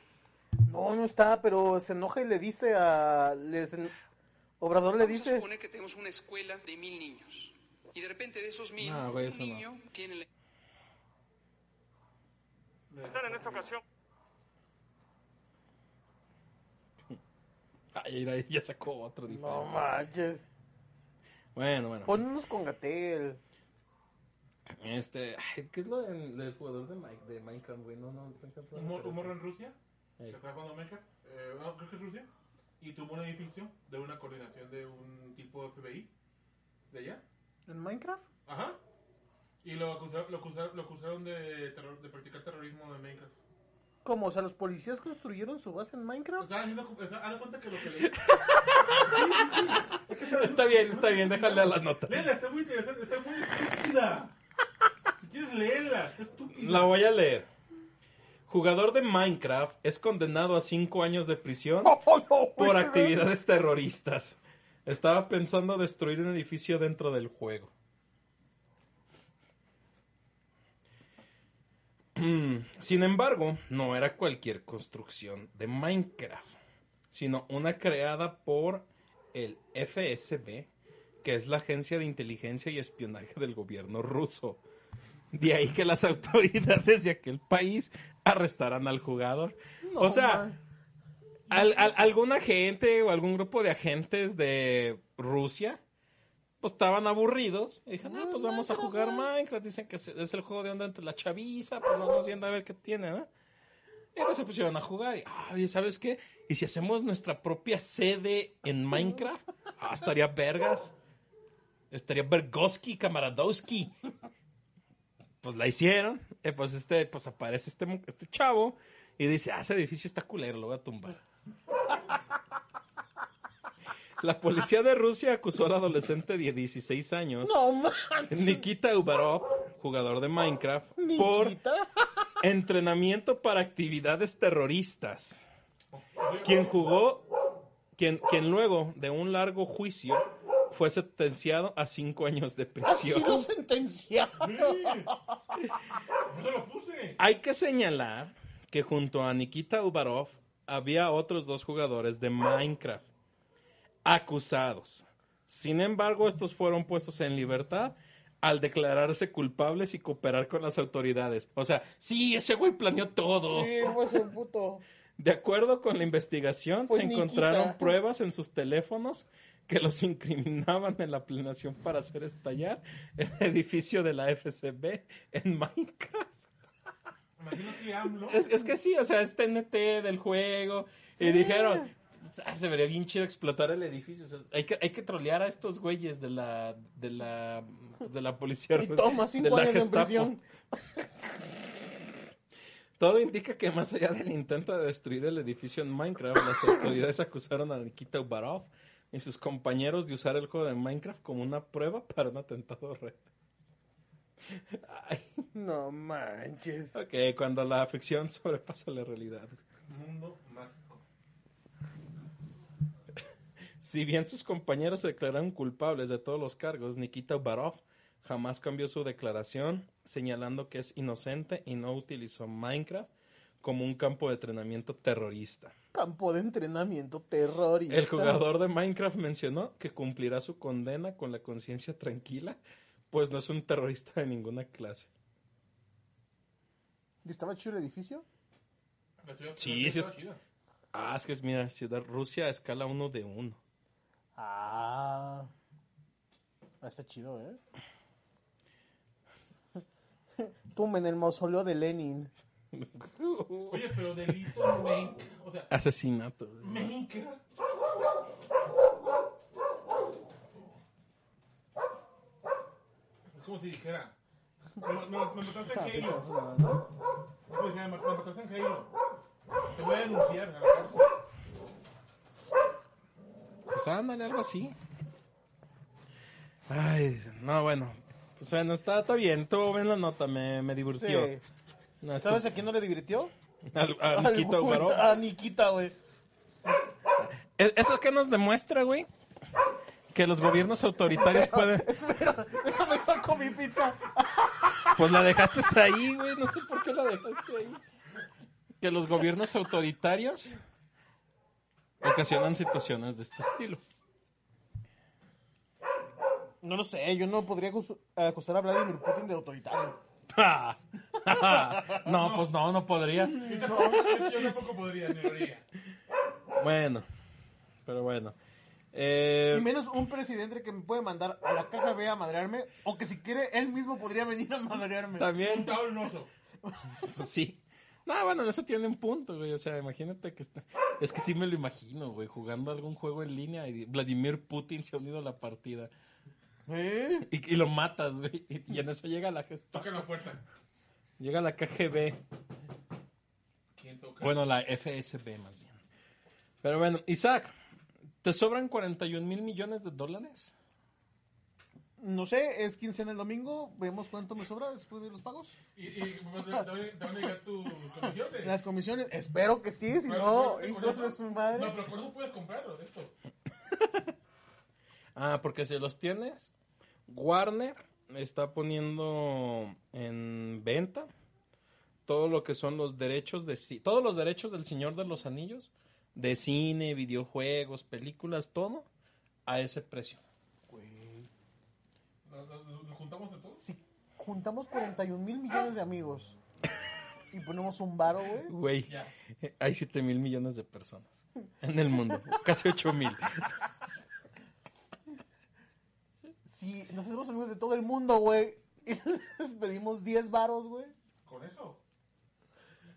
No, no está, pero se enoja y le dice a... les- Obrador le dice... suponer que tenemos una escuela de mil niños. Y de repente de esos mil, No, güey, un eso no. niño tiene la Estar en esta ocasión. Ay, ya sacó otro diferente. No manches. Bueno, bueno. Ponnos con Gatel. Este, ay, ¿qué es lo del, del jugador de, Mi- de Minecraft, güey? No, no, Un, mor- un referencia. morro en Rusia, que estaba jugando Minecraft, eh, no, creo que es Rusia, y tuvo un edificio de una coordinación de un tipo FBI de allá. ¿En Minecraft? Ajá. Y lo acusaron, lo acusaron, lo acusaron de, terror- de practicar terrorismo en Minecraft. ¿Cómo? O sea, los policías construyeron su base en Minecraft. Estaban haciendo, haz de cuenta que lo que leí. Está bien, está bien, déjale a la nota. Léela, está muy interesante, está muy estúpida. Si quieres leerla, está estúpida. La voy a leer. Jugador de Minecraft es condenado a 5 años de prisión por actividades terroristas. Estaba pensando destruir un edificio dentro del juego. Sin embargo, no era cualquier construcción de Minecraft, sino una creada por el FSB, que es la agencia de inteligencia y espionaje del gobierno ruso. De ahí que las autoridades de aquel país arrestaran al jugador. o sea, al- algún agente o algún grupo de agentes de Rusia, pues estaban aburridos. Y dijeron, ah, pues vamos a jugar Minecraft. Dicen que es el juego de onda entre la chaviza, pues vamos viendo a ver qué tiene, ¿no? Y pues se pusieron a jugar. Y, ay, ¿sabes qué? ¿Y si hacemos nuestra propia sede en Minecraft? Ah, estaría vergas. Estaría Bergoski, Kamaradowski. Pues la hicieron. Y pues este, pues aparece este, este chavo y dice, ah, ese edificio está culero, lo voy a tumbar. La policía de Rusia acusó al adolescente de 16 años, No, man. Nikita Ubarov, jugador de Minecraft, por Nikita. entrenamiento para actividades terroristas. Quien jugó, quien, quien luego de un largo juicio fue sentenciado a cinco años de Así prisión. lo sentenciaron. Sí. Yo lo puse. Hay que señalar que junto a Nikita Ubarov había otros dos jugadores de Minecraft acusados. Sin embargo, estos fueron puestos en libertad al declararse culpables y cooperar con las autoridades. O sea, sí, ese güey planeó todo. Sí, fue su puto. De acuerdo con la investigación, Fue se Nikita. encontraron pruebas en sus teléfonos que los incriminaban en la planeación para hacer estallar el edificio de la FCB en Minecraft. Imagino que AMLO. Es, es que sí, o sea, es TNT del juego. Y dijeron, "Ah, se vería bien chido explotar el edificio. o sea, hay, que, hay que trolear a estos güeyes de la, de la, de la policía. Y toma de cinco la años en Gestapo. prisión. Todo indica que más allá del intento de destruir el edificio en Minecraft, las autoridades acusaron a Nikita Ubarov y sus compañeros de usar el juego de Minecraft como una prueba para un atentado real. Ay, No manches. ok, cuando la ficción sobrepasa la realidad. Mundo mágico. Si bien sus compañeros se declararon culpables de todos los cargos, Nikita Ubarov jamás cambió su declaración, señalando que es inocente y no utilizó Minecraft como un campo de entrenamiento terrorista. Campo de entrenamiento terrorista. El jugador de Minecraft mencionó que cumplirá su condena con la conciencia tranquila, pues no es un terrorista de ninguna clase. ¿Y ¿Estaba chido el edificio? La ciudad- Sí, la ciudad sí estaba es- chida. Ah, es que es, mira, Ciudad Rusia a escala 1 de 1. Ah. Ah, Está chido, ¿eh? Tumben el mausoleo de Lenin. Oye, pero delito en Minecraft. O sea, Asesinato. Minecraft. Es como si dijera. Me, me, me mataste en. Pues me, me mataste en Halo. Te voy a denunciar a la cárcel. Pues ándale, algo así. Ay, no, bueno. Pues bueno, está, está bien, estuvo bien la nota, me, me divirtió. Sí. No, ¿Sabes a quién no le divirtió? Al- a Nikita. A Nikita, güey. ¿E- ¿Eso qué nos demuestra, güey? Que los gobiernos autoritarios pueden... Espera, déjame saco mi pizza. Pues la dejaste ahí, güey. No sé por qué la dejaste ahí. Que los gobiernos autoritarios ocasionan situaciones de este estilo. No lo sé, yo no podría acus- acusar a Vladimir Putin de autoritario. no, pues no, no podrías. Yo tampoco, yo tampoco podría, ni lo haría. Bueno, pero bueno. Eh, Y menos un presidente que me puede mandar a la caja B a madrearme, o que si quiere, él mismo podría venir a madrearme. también, un oso. pues sí. No, bueno, eso tiene un punto, güey. O sea, imagínate que está. Es que sí me lo imagino, güey, jugando algún juego en línea y Vladimir Putin se ha unido a la partida. ¿Eh? Y, y lo matas, güey. Y, y en eso llega la gesta. Toca la puerta. Llega la KGB. ¿Quién toca? Bueno, la FSB más bien. Pero bueno, Isaac, ¿te sobran 41 mil millones de dólares? No sé, es quincena el domingo, vemos cuánto me sobra después de los pagos. ¿Y, y te van a llegar tus comisiones? Las comisiones, espero que sí, si Pero, no, pero, hijos con de eso- su madre. No, pero eso puedes comprarlo, esto. Ah, porque si los tienes, Warner está poniendo en venta todo lo que son los derechos de todos los derechos del Señor de los Anillos, de cine, videojuegos, películas, todo a ese precio. ¿Nos, juntamos de todos? Si juntamos 41 mil millones de amigos y ponemos un varo, güey, Güey, hay 7 mil millones de personas en el mundo, casi 8 mil. si nos hacemos amigos de todo el mundo, güey, y les pedimos 10 varos, güey. Con eso.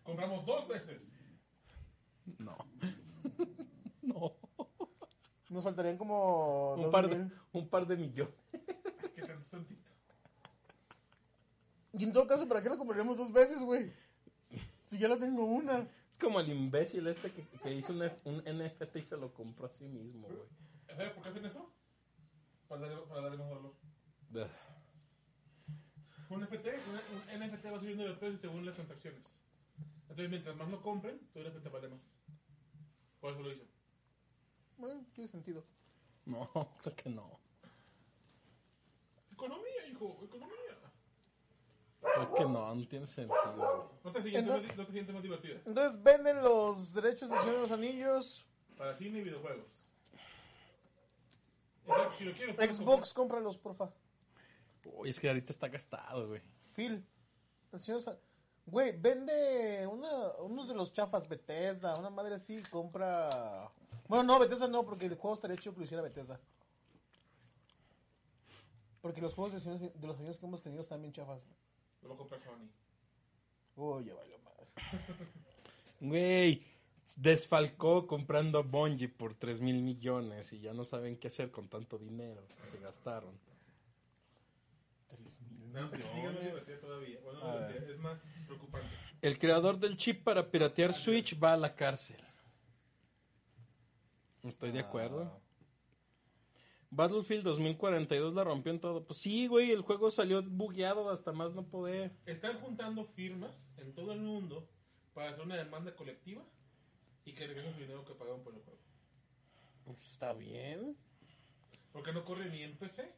Compramos dos veces. No. No. Nos faltarían como Un dos par, de, mil. un par de millones. Y en todo caso, ¿para qué lo compraríamos dos veces, güey? Si ya la tengo una. Es como el imbécil este que, que hizo un, F- un NFT y se lo compró a sí mismo, güey. ¿Sabes por qué hacen eso? Para darle, para darle más valor. Un NFT, un, un NFT va subiendo de precio según las transacciones. Entonces, mientras más lo compren, tu NFT vale más. Por eso lo hizo. Bueno, tiene sentido. No, creo que no. Economía, hijo, economía. Creo que no, no tiene sentido. ¿No te sientes, Entonces- más, no te sientes más divertida? Entonces venden los derechos de Señor de los Anillos. Para cine y videojuegos. Entonces, si lo quieres, puedes Xbox, cómpralos, porfa. Uy, es que ahorita está gastado, güey. Phil. El señor Sa- Güey, vende una, unos de los chafas Bethesda, una madre así, compra... Bueno, no, Bethesda no, porque el juego estaría hecho que lo hiciera Bethesda. Porque los juegos de, Señor- de los años que hemos tenido están bien chafas. Lo va a comprar Sony. Uy, ya valió madre. Güey, desfalcó comprando a Bungie por 3 mil millones y ya no saben qué hacer con tanto dinero que se gastaron. No, aquí sigue la diversidad todavía. Bueno, no es más preocupante. El creador del chip para piratear Switch va a la cárcel. Estoy de acuerdo. Battlefield 2042 la rompió en todo. Pues sí, güey, el juego salió bugueado hasta más no poder. Están juntando firmas en todo el mundo para hacer una demanda colectiva y que regresen su dinero que pagaron por el juego. Pues está bien. Porque no corre ni en PC,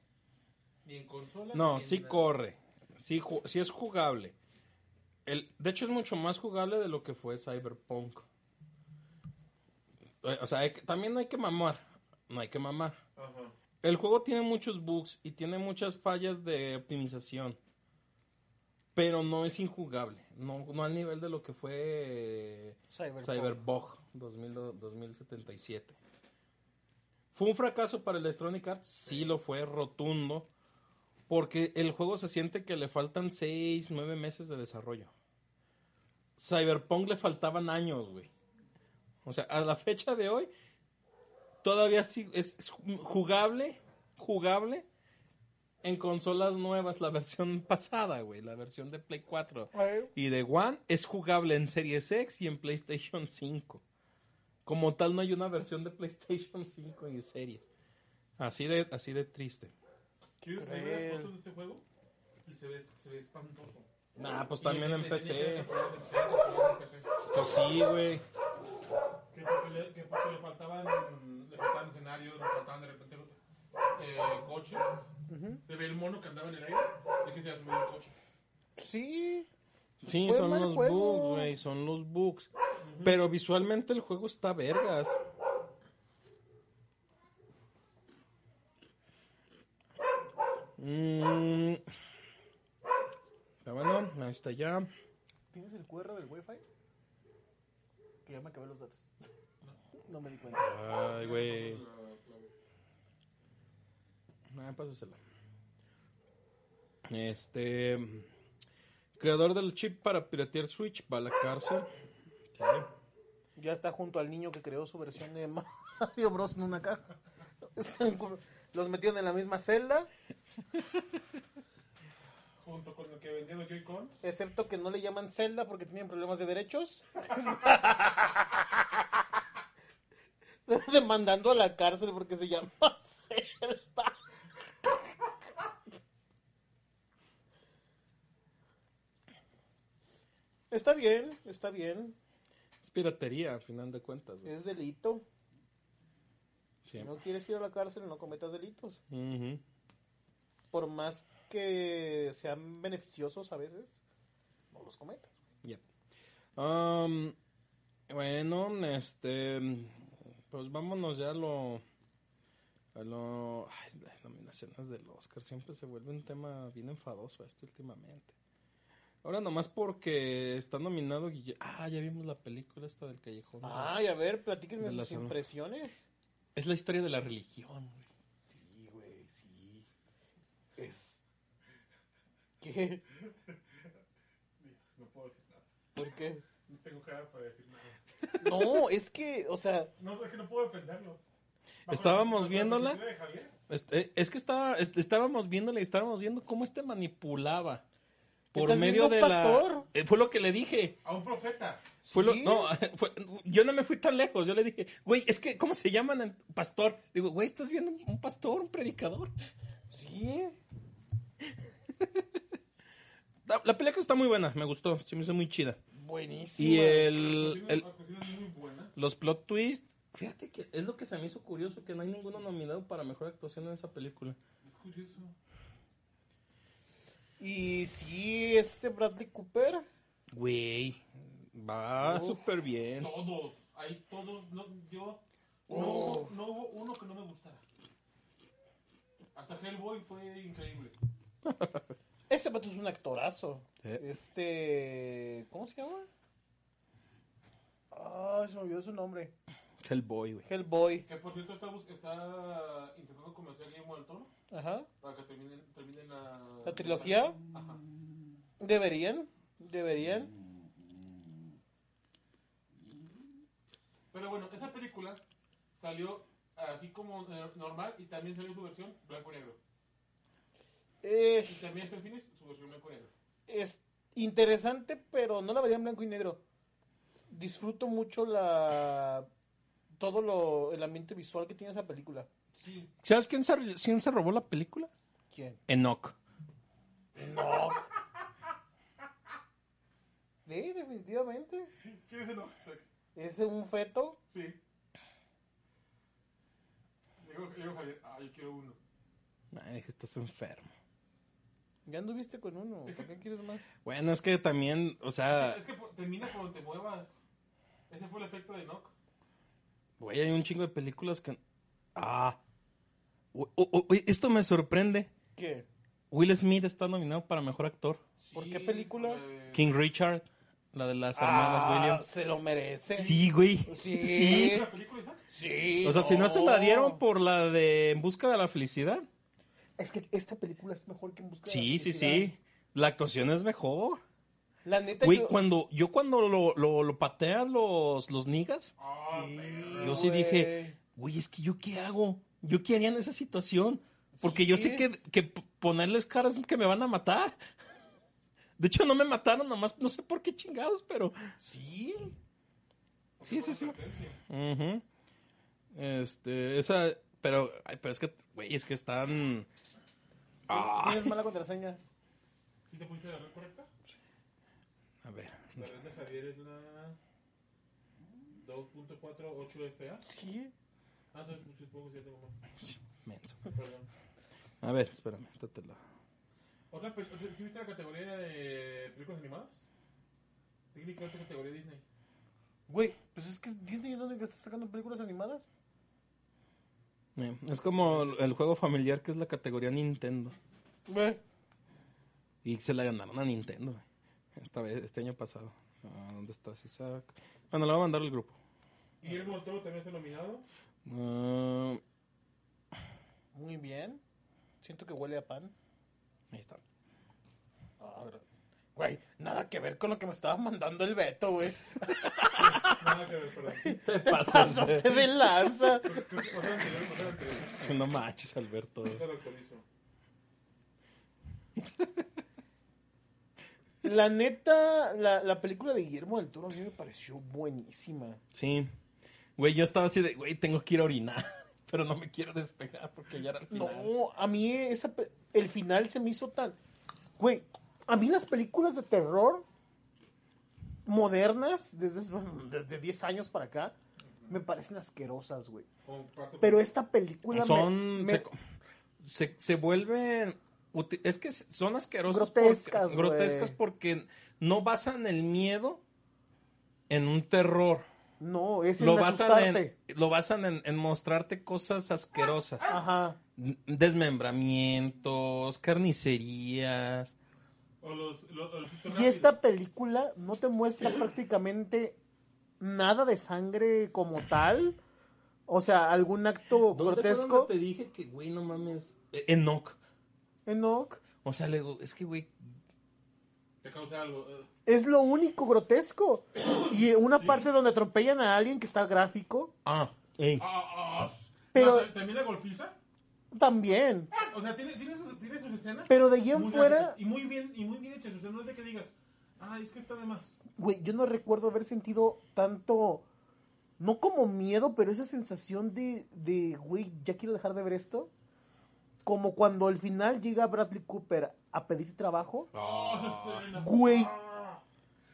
ni en consola. No, sí nada. corre. Sí, es jugable. El, de hecho, es mucho más jugable de lo que fue Cyberpunk. O sea, hay que- también no hay que mamar. No hay que mamar. Ajá. El juego tiene muchos bugs y tiene muchas fallas de optimización. Pero no es injugable. No, no al nivel de lo que fue. Cyberbug 2000 2077. ¿Fue un fracaso para Electronic Arts? Sí lo fue, rotundo. Porque el juego se siente que le faltan 6, 9 meses de desarrollo. Cyberpunk le faltaban años, güey. O sea, a la fecha de hoy, todavía sí es es jugable, jugable en consolas nuevas, la versión pasada, güey, la versión de Play 4 Ay. y de One es jugable en Series X y en PlayStation 5. Como tal, no hay una versión de PlayStation 5 y Series. Así de, así de triste. Veo fotos de este juego y se ve, se ve espantoso. Nah, pues también PC. Pues sí, güey. Que porque le, que porque le faltaban, le faltaban escenarios, le faltaban de repente eh, coches. Se ve el mono que andaba en el aire. Es que se ha subido el coche. Sí. Sí, Fue son mal los juego. bugs, güey, son los bugs. Pero visualmente el juego está vergas. Mm. Bueno, ahí está ya. ¿Tienes el QR del Wi-Fi? Que ya me acabé los datos. No me di cuenta. Ay, güey. Ah, pásasela. Este. Creador del chip para piratear Switch va a la cárcel. Sí. Ya está junto al niño que creó su versión de Mario Bros. en una caja. Los metieron en la misma celda, Junto con el que vendía los Joy-Cons. excepto que no le llaman celda porque tienen problemas de derechos. Demandando a la cárcel porque se llama celda. Está bien, está bien. Es piratería, al final de cuentas. güey. Es delito. Si no quieres ir a la cárcel, no cometas delitos. Por más que sean beneficiosos a veces, no los cometas. Yep. Um, bueno, este. Pues vámonos ya a lo. A lo. Ay, las nominaciones del Oscar. Siempre se vuelve un tema bien enfadoso este últimamente. Ahora nomás porque está nominado. Guille- Ah, ya vimos la película esta del Callejón. Ay, a ver, platíquenme sus zona. impresiones. Es la historia de la religión, güey. Sí, güey, sí. Es. ¿Qué? No puedo decir nada. ¿Por qué? No tengo cara para decir nada. No, es que, o sea, No, es que no puedo defenderlo. Bajo Estábamos la- la viéndola. Javier, Este, es que estaba, este, estábamos viéndole y estábamos viendo cómo este manipulaba. Por ¿Estás medio de un la. pastor? Eh, fue lo que le dije. A un profeta. Fue lo- ¿Sí? no, fue- yo no me fui tan lejos. Yo le dije, güey, es que, ¿cómo se llaman en pastor? Digo, güey, ¿estás viendo un, un pastor, un predicador? sí. La, la película está muy buena, me gustó, se me hizo muy chida. Buenísimo. Y el, los plot twists, fíjate que es lo que se me hizo curioso, que no hay ninguno nominado para mejor actuación en esa película. Es curioso. Y sí, este Bradley Cooper. Güey, va súper bien. Todos. Ahí todos. No, yo. No, no hubo uno que no me gustara. Hasta Hellboy fue increíble. Ese vato es un actorazo. Eh. Este. ¿Cómo se llama? Ah, se me olvidó su nombre. Hellboy, güey. Hellboy. Que por cierto está, bus- está intentando convencer a Guillermo del Toro Ajá. para que terminen, terminen la. ¿La trilogía? Ajá. Deberían. Deberían. Pero bueno, esa película salió así como eh, normal y también salió su versión blanco y negro. Eh, Y también está en cines su versión blanco y negro. es interesante, pero no la vería en blanco y negro. Disfruto mucho la. Todo lo, el ambiente visual que tiene esa película. Sí. ¿Sabes quién se, quién se robó la película? ¿Quién? Enoch. No. Sí, definitivamente. ¿Quién es no? Es un feto. Sí. Javier. Ah, yo quiero uno. Ay, que estás enfermo. Ya anduviste con uno. ¿Por qué quieres más? Bueno, es que también, o sea, Es que por- termina por donde te muevas. Ese fue el efecto de Nock. güey, hay un chingo de películas que... Ah. Esto me sorprende. ¿Qué? Will Smith está nominado para Mejor Actor. ¿Por qué película? King Richard, la de las hermanas Ah, Williams. Se lo merece. Sí, güey. Sí. Sí. ¿La película esa? Sí. O sea, si no se la dieron por la de En Busca de la Felicidad. Es que esta película es mejor que en busca de la Sí, sí, sí. La actuación es mejor. La neta, Güey, yo- cuando, yo cuando lo, lo, lo patean los, los niggas, Ah, Sí, yo sí güey. dije, güey, es que yo qué hago? ¿Yo qué haría en esa situación? Porque yo sé que, que ponerles caras que me van a matar. De hecho, no me mataron nomás, no sé por qué chingados, pero... Sí. Sí, sí, sí. Este, esa... Pero, ay, pero es que, güey, es que están... Ah. Tienes mala contraseña. ¿Sí te pusiste la red correcta? A ver, La red de Javier es la 2.48FA. Sí. Ah, entonces pues, supongo que sí tengo mal. menso. Perdón. A ver, espérame, tátela. ¿Otra ¿Sí viste la categoría de películas animadas? Técnicamente categoría Disney. Güey, pues es que Disney es donde está sacando películas animadas. Eh, Es como el juego familiar que es la categoría Nintendo. Güey. Y se la ganaron a Nintendo. Esta vez, este año pasado. Ah, ¿Dónde estás, Isaac? Bueno, la voy a mandar al grupo. Guillermo del Toro también está nominado. Ah, Muy bien. Siento que huele a pan. Ahí está. Ah, gra- Güey, nada que ver con lo que me estaba mandando el Beto, güey. Nada que ver, perdón. Te Pasaste de lanza. No manches, Alberto. La neta, la, la película de Guillermo del Toro a mí me pareció buenísima. Sí. Güey, yo estaba así de, güey, tengo que ir a orinar. Pero no me quiero despegar porque ya era el final. No, a mí esa, el final se me hizo tan... Güey, a mí las películas de terror modernas, desde, desde 10 años para acá, me parecen asquerosas, güey. Pero esta película son. me- Se, se, se vuelven. Es que son asquerosas. Grotescas, porque, grotescas porque no basan el miedo en un terror. No, es en Lo basan, en, lo basan en, en mostrarte cosas asquerosas. Ajá. Desmembramientos, carnicerías. O los, los, los Y esta película no te muestra prácticamente nada de sangre como tal. O sea, algún acto grotesco. te dije que, güey, no mames? Enoch. Enoch. O sea, le digo, es que, güey, Te causa algo. eh. Es lo único grotesco. Y una parte donde atropellan a alguien que está gráfico. ah, ey. Ah, ah, Pero- no, ¿También la golpiza? También. O sea, tiene, tiene, sus, tiene sus escenas. Pero de ahí en muy fuera- Y muy bien, y muy bien hechas. O sea, no es de que digas, ah, es que está de más. Güey, yo no recuerdo haber sentido tanto. No como miedo, pero esa sensación de, de, güey, ya quiero dejar de ver esto. Como cuando al final llega Bradley Cooper a pedir trabajo. Oh, esa escena. Güey.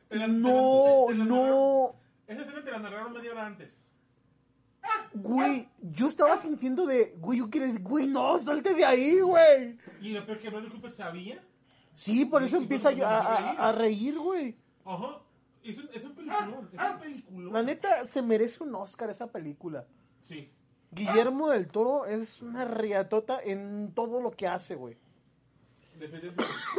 Te la- te la- No, te la no. Esa escena te la narraron media hora antes. Güey, yo estaba sintiendo de, güey, yo quiero decir, güey, no, salte de ahí, güey. Y lo peor que Bradley Cooper sabía. Sí, por eso empieza a, a a- reír. güey. Ajá. Es un, es un peliculón. Es un peliculón. La neta, se merece un Oscar esa película. Sí. Guillermo del Toro es una riatota en todo lo que hace, güey.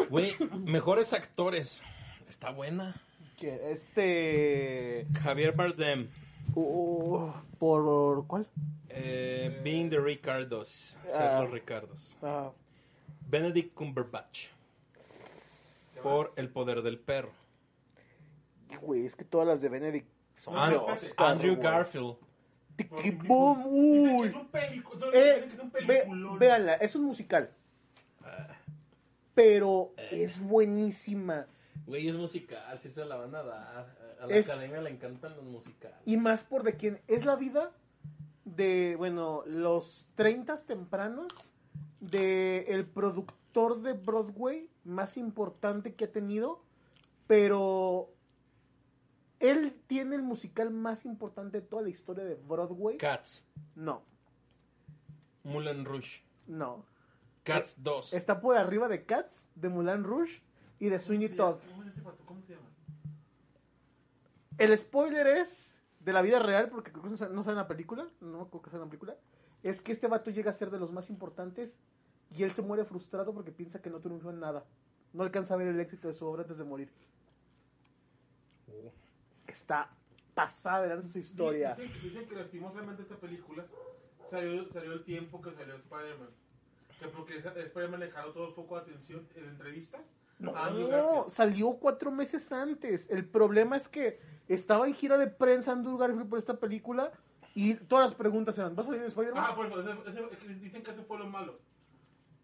Güey, mejores actores. Está buena. Que este. Javier Bardem. Uh, ¿Por cuál? Eh, Being the Ricardos. Ser Ah. los Ricardos. Ah, Benedict Cumberbatch. Por El Poder del Perro. güey, es que todas las de Benedict son Ah, de no, Oscar, Andrew güey. Garfield. Boom, uy. es un peliculón. Eh, ve- véanla, es un musical. Pero es buenísima. Güey, es musical, sí se la van a dar. A la Es- academia le encantan los musicales. Y más por de quién es la vida de, bueno, los 30 tempranos de el productor de Broadway más importante que ha tenido, pero él tiene el musical más importante de toda la historia de Broadway. Cats. No, Moulin Rouge. no. Cats 2. Está por arriba de Cats, de Moulin Rouge y de Sweeney Todd. ¿Cómo se llama? El spoiler es de la vida real, porque creo que no sale en la película, no creo que sale en la película, es que este vato llega a ser de los más importantes y él se muere frustrado porque piensa que no triunfó en nada. No alcanza a ver el éxito de su obra antes de morir. Está pasada de lanza su historia. Dicen, dicen que lastimosamente esta película salió, salió el tiempo que salió Spider-Man. Que porque Spider-Man le jaló todo el foco de atención en entrevistas. No, a Andrew Garfield. salió cuatro meses antes. El problema es que estaba en gira de prensa Andrew Garfield por esta película y todas las preguntas eran, ¿vas a salir en Spider-Man? Ah, por eso, ese- ese- dicen que eso fue lo malo.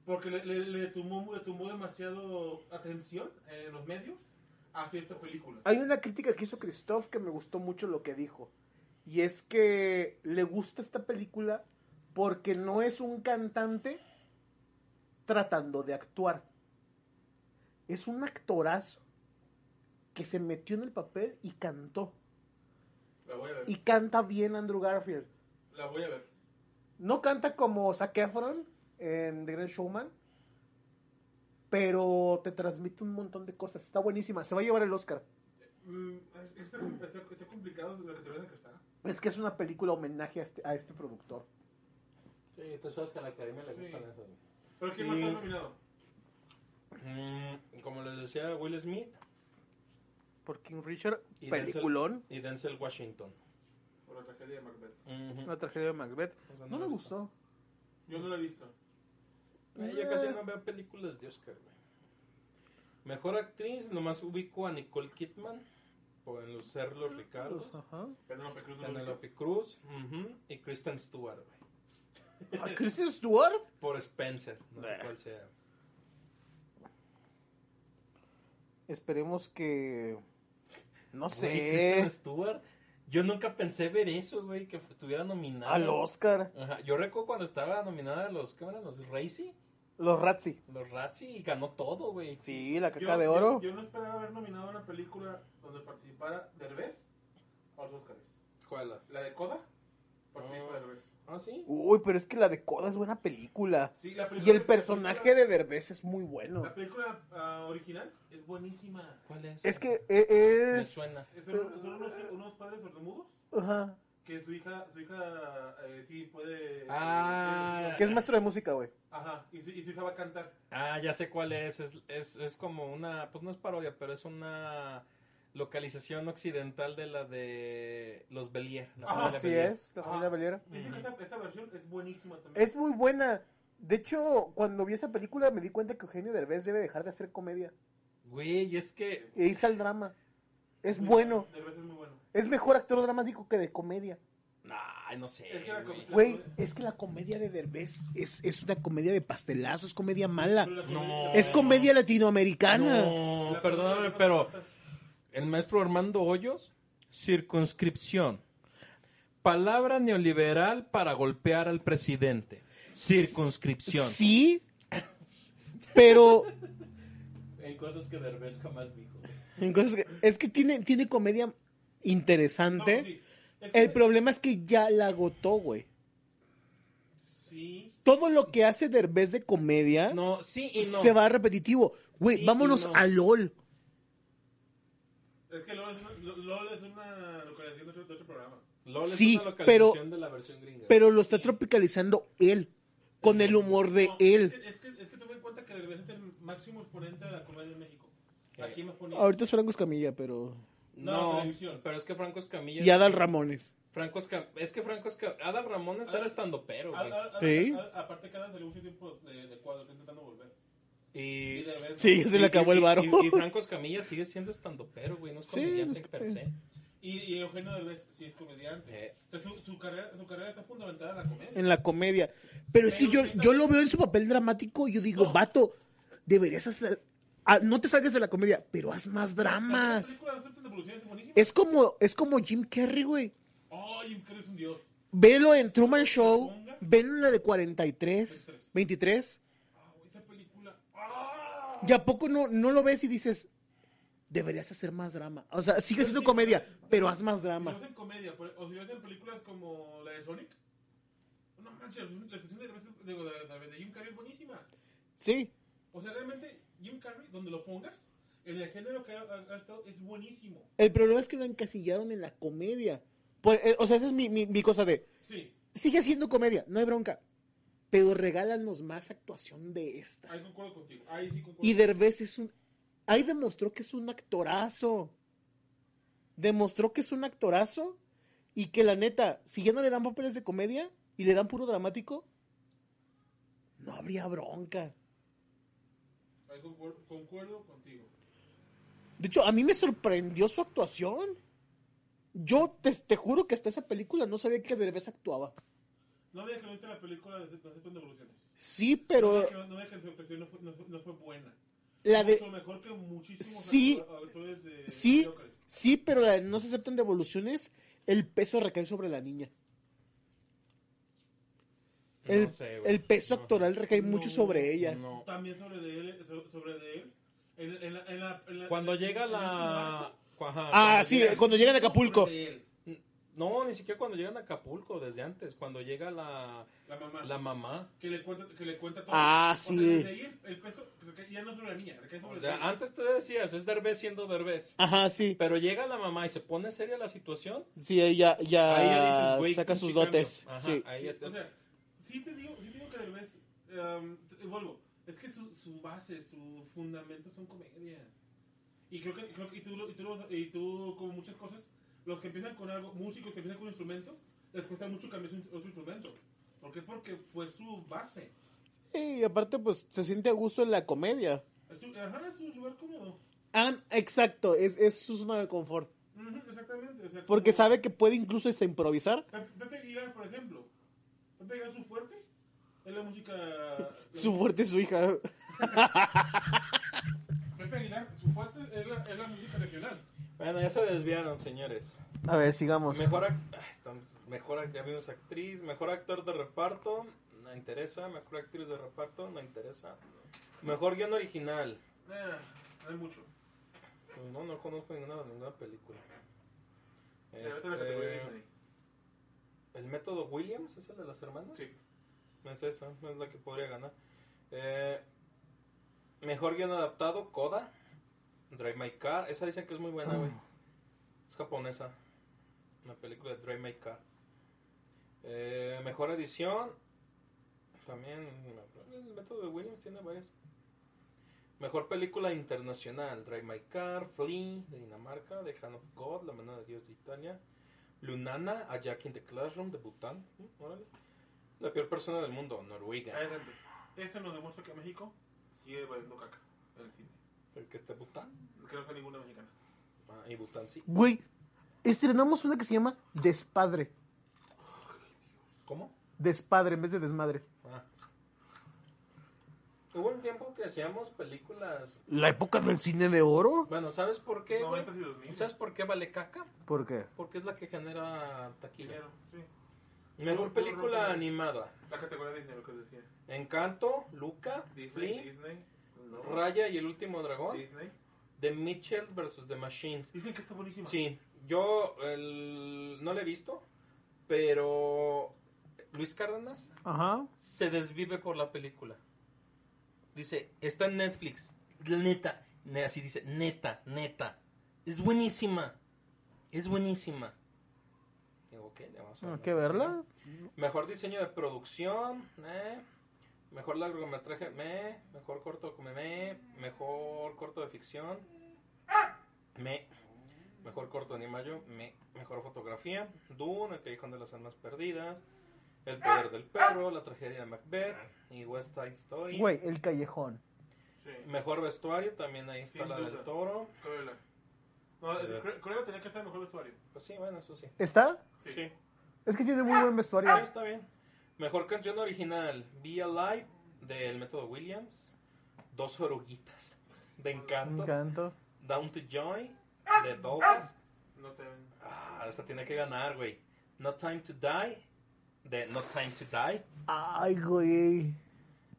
Porque le, le, le tomó, le tomó demasiado atención en los medios hacia esta película. Hay una crítica que hizo Christoph que me gustó mucho lo que dijo. Y es que le gusta esta película porque no es un cantante tratando de actuar. Es un actorazo que se metió en el papel y cantó. La voy a ver. Y canta bien Andrew Garfield. La voy a ver. No canta como Zac Efron en The Great Showman, pero te transmite un montón de cosas. Está buenísima. Se va a llevar el Oscar. Mm, es- está, está- está complicado la categoría en la que está. Es que es una película homenaje a este, a este productor. Sí, tú sabes que a la academia le Sí. gustan esas. ¿Pero quién Y- más está nominado? Mm, como les decía, Will Smith Por King Richard, y peliculón. Denzel, y Denzel Washington. Por la tragedia de Macbeth. Una tragedia de Macbeth. Esa No me gustó. Yo no la he visto. Eh, yo casi no veo películas de Oscar, güey. Mejor actriz, nomás ubico a Nicole Kidman. O en los ser los Ricardos. Ajá. Penélope Cruz no lo Penelope. Cruz. Y Kristen Stewart, güey. ¿A Kristen Stewart? Por Spencer. No sé cuál sea. Esperemos que. No Güey, Kristen sé. Stewart. Yo nunca pensé ver eso, güey, que estuviera nominada. Al Oscar. Ajá. Yo recuerdo cuando estaba nominada a los, ¿qué eran? Los Racy, Los Razzie. los Razzie, y ganó todo, güey. Sí, la Yo, caca de oro. yo, yo no esperaba haber nominado una película donde participara Derbez a los Oscars. ¿Cuál? la? La de Coda participa. Derbez. Ah, sí. Uy, pero es que la de Coda es buena película. Sí, la Y película- el la personaje película- de Derbez es muy bueno. La película ah, original es buenísima. ¿Cuál es? Es que e- Me es. suena. Son, son unos, unos padres sordomudos Ajá. que su hija, su hija eh, sí puede... Ah. eh, Que es maestro de música, güey. Ajá, y su, y su hija va a cantar. Ah, ya sé cuál es. Es, es. es como una. Pues no es parodia, pero es una localización occidental de la de los Belier. la familia Así Belier. es, la familia que esta, esta versión es buenísima también. Es muy buena. De hecho, cuando vi esa película me di cuenta que Eugenio Derbez debe dejar de hacer comedia Güey, es que. e irse al drama. Es Muy bueno. Derbez es muy bueno. Es mejor actor dramático que de comedia. Ay, no sé. Es que la güey. es que la comedia de Derbez es, es una comedia de pastelazo, es comedia mala. No. Es comedia latinoamericana. No, perdóname, pero. El maestro Armando Hoyos, circunscripción. Palabra neoliberal para golpear al presidente. Circunscripción. Sí, pero En cosas que Derbez jamás dijo. en cosas que- es que tiene, tiene comedia No, interesante. sí. Es que- El problema es que ya la agotó, güey. Sí. Todo lo que hace Derbez de comedia No, sí y no. se va repetitivo. Güey, Sí vámonos no. a LOL. Es que LOL es una, LOL es una localización de otro, de otro programa. LOL Sí, es una localización pero- de la versión gringa. Pero lo está tropicalizando él, con el humor de No, él. Es que, es que, es que tome en cuenta que Derbez es el máximo exponente de la comedia en México. Aquí me ponía. Ahorita es Franco Escamilla, pero... No, no, televisión. pero es que Franco Escamilla. Y Adal Ramones. Franco Escamilla. Es que Franco Escamilla. Adal Ramones era estando pero, A- güey. a- a- Sí. aparte que Adam salió mucho tiempo de, de cuadro, está intentando volver. Y Y. Sí, se le acabó el varo. Y, y Franco Escamilla sigue siendo estando pero, güey. No es Sí, comediante no es- per se. Y, y Eugenio Derbez sí es comediante. Eh. O sea, su, su carrera, su carrera está fundamentada en la comedia. En la comedia. Pero es que yo, yo lo veo en su papel dramático y yo digo, vato, deberías hacer... ah, no te salgas de la comedia, pero haz más La dramas. Es como, es como Jim Carrey, güey. Oh, Jim Carrey es un dios. Velo en Truman Show, velo en la de 43, 23. Ah, güey, esa película. ¡Ah! ¿Y a poco no, no lo ves y dices, deberías hacer más drama? O sea, sigue siendo comedia, pero haz más Si lo drama. ves en comedia, por- o si lo ves en películas como la de Sonic, no manches, la actuación de, de, de- de Jim Carrey es buenísima. Sí, O sea, realmente, Jim Carrey, donde lo pongas, el género que ha, ha- ha estado, es buenísimo. el problema es que lo encasillaron en la comedia. Pues, eh, o sea, esa es mi, mi, mi cosa de, Sí, sigue siendo comedia, no hay bronca. Pero regálanos más actuación de esta. ahí concuerdo contigo. Ahí sí concuerdo. Y Derbez es un... Ahí demostró que es un actorazo. Demostró que es un actorazo. Y que la neta, si ya no le dan papeles de comedia y le dan puro dramático, no habría bronca. Ahí concuerdo, concuerdo contigo. De hecho, a mí me sorprendió su actuación. Yo te, te juro que hasta esa película no sabía que Derbez actuaba. No me que no viste la película de Aceptación de Evoluciones. Sí, pero no, no me que actuación no fue, no fue- no fue buena. la de... Mucho mejor que muchísimos Sí. actor- actores de Sí, mediocres. sí, pero la de no se aceptan devoluciones, el peso recae sobre la niña. El, No sé, güey. el peso No. actoral recae No, mucho sobre ella. No. También sobre de él, so- sobre de él. En, en la, en la- en la- Cuando en- llega en la. Ajá, Ah, cuando sí, llega- cuando llegan a Acapulco. sobre de él, No, ni siquiera cuando llegan a Acapulco, desde antes. Cuando llega la, la mamá. la mamá. que le cuenta, que le cuenta todo. Ah, O sea, sí. desde ahí el, el peso recae- ya no es sobre la niña, sobre O sea, antes tú decías, es Derbez siendo Derbez. Ajá, sí. Pero llega la mamá y se pone seria la situación. Sí, ella ya, ahí ya dices, güey, saca sus cambio. dotes. Ajá, sí. ahí Sí, ya te- o sea, sí te digo, sí te digo que Derbez, um, vuelvo, es que su, su base, su fundamento son comedia. Y creo que, creo que y, tú, lo- y, tú, lo- y tú, como muchas cosas, los que empiezan con algo, músicos que empiezan con un instrumento, les cuesta mucho cambiar su, otro instrumento. ¿Por qué? Porque fue su base. Y aparte, pues, se siente a gusto en la comedia. Es su, ajá, es su lugar cómodo. Ah, exacto, es, es su zona de confort. Exactamente. O sea, Porque como- sabe que puede incluso hasta improvisar. Pepe, Aguilar, por ejemplo. Pepe Aguilar, su fuerte es la música. Su fuerte es su hija. Pepe Aguilar, su fuerte es la, es la música. Bueno, ya se desviaron, señores. A ver, sigamos. Mejor, mejor ac- ya vimos actriz, mejor actor de reparto, no interesa. Mejor actriz de reparto, no interesa. Mejor guion original. Eh, hay mucho. Pues no, no conozco ninguna, ninguna película. Eh, Este. ¿El método Williams es el de las hermanas? Sí. No es esa, no es la que podría ganar. Eh, mejor guion adaptado, Coda. Drive My Car. Esa dicen que es muy buena, güey. Es japonesa. Una película de Drive My Car. Eh, mejor edición. También. El método de Williams tiene varias. Mejor película internacional. Drive My Car. Flea de Dinamarca. The Hand of God. La mano de Dios de Italia. Lunana. A Jack in the Classroom de Bután. Mm, órale. La peor persona del mundo. Noruega. Adelante. Eso nos demuestra que México sigue valiendo caca en el cine. El que esté Bután. Que no sea ninguna mexicana. Ah, y Bután sí. Güey, estrenamos una que se llama Despadre. ¿Cómo? Despadre en vez de desmadre. Ah. Hubo un tiempo que hacíamos películas. ¿La época del cine de oro? Bueno, ¿sabes por qué, güey? 90 y 2000. ¿Sabes por qué vale caca? ¿Por qué? Porque es la que genera taquilla. Dinero, sí. Mejor película animada. La categoría Disney, lo que decía. Encanto, Luca, Disney, Flea, Disney. No. Raya y el último dragón. Disney. The Mitchells vs. The Machines. Dicen que está buenísima. Sí, yo el- no la he visto, pero Luis Cárdenas Ajá. se desvive por la película. Dice, está en Netflix. Neta, ne- así dice, neta, neta. Es buenísima. Es buenísima. Digo, ok, le vamos a Hay que verla. Mejor diseño de producción, eh. Mejor largometraje, me. Mejor corto, me. Mejor corto de ficción, me. Mejor corto animayo, me. Mejor fotografía, Dune, El Callejón de las Almas Perdidas, El Poder del Perro, La Tragedia de Macbeth y West Side Story. Güey, el callejón. Sí. Mejor vestuario, también ahí está Sin la duda. del toro. Cruella. No, es-. Cru- Cruella tenía que estar en mejor vestuario. Pues sí, bueno, eso sí. ¿Está? Sí. Sí, Es que tiene muy buen Sí, vestuario. está bien. Mejor canción original, Be Alive, del método Williams. Dos oruguitas, de Encanto. encanto. Down to Joy, de Belfast. No te... Ah, esta tiene que ganar, güey. No Time to Die, de No Time to Die. Ay, güey.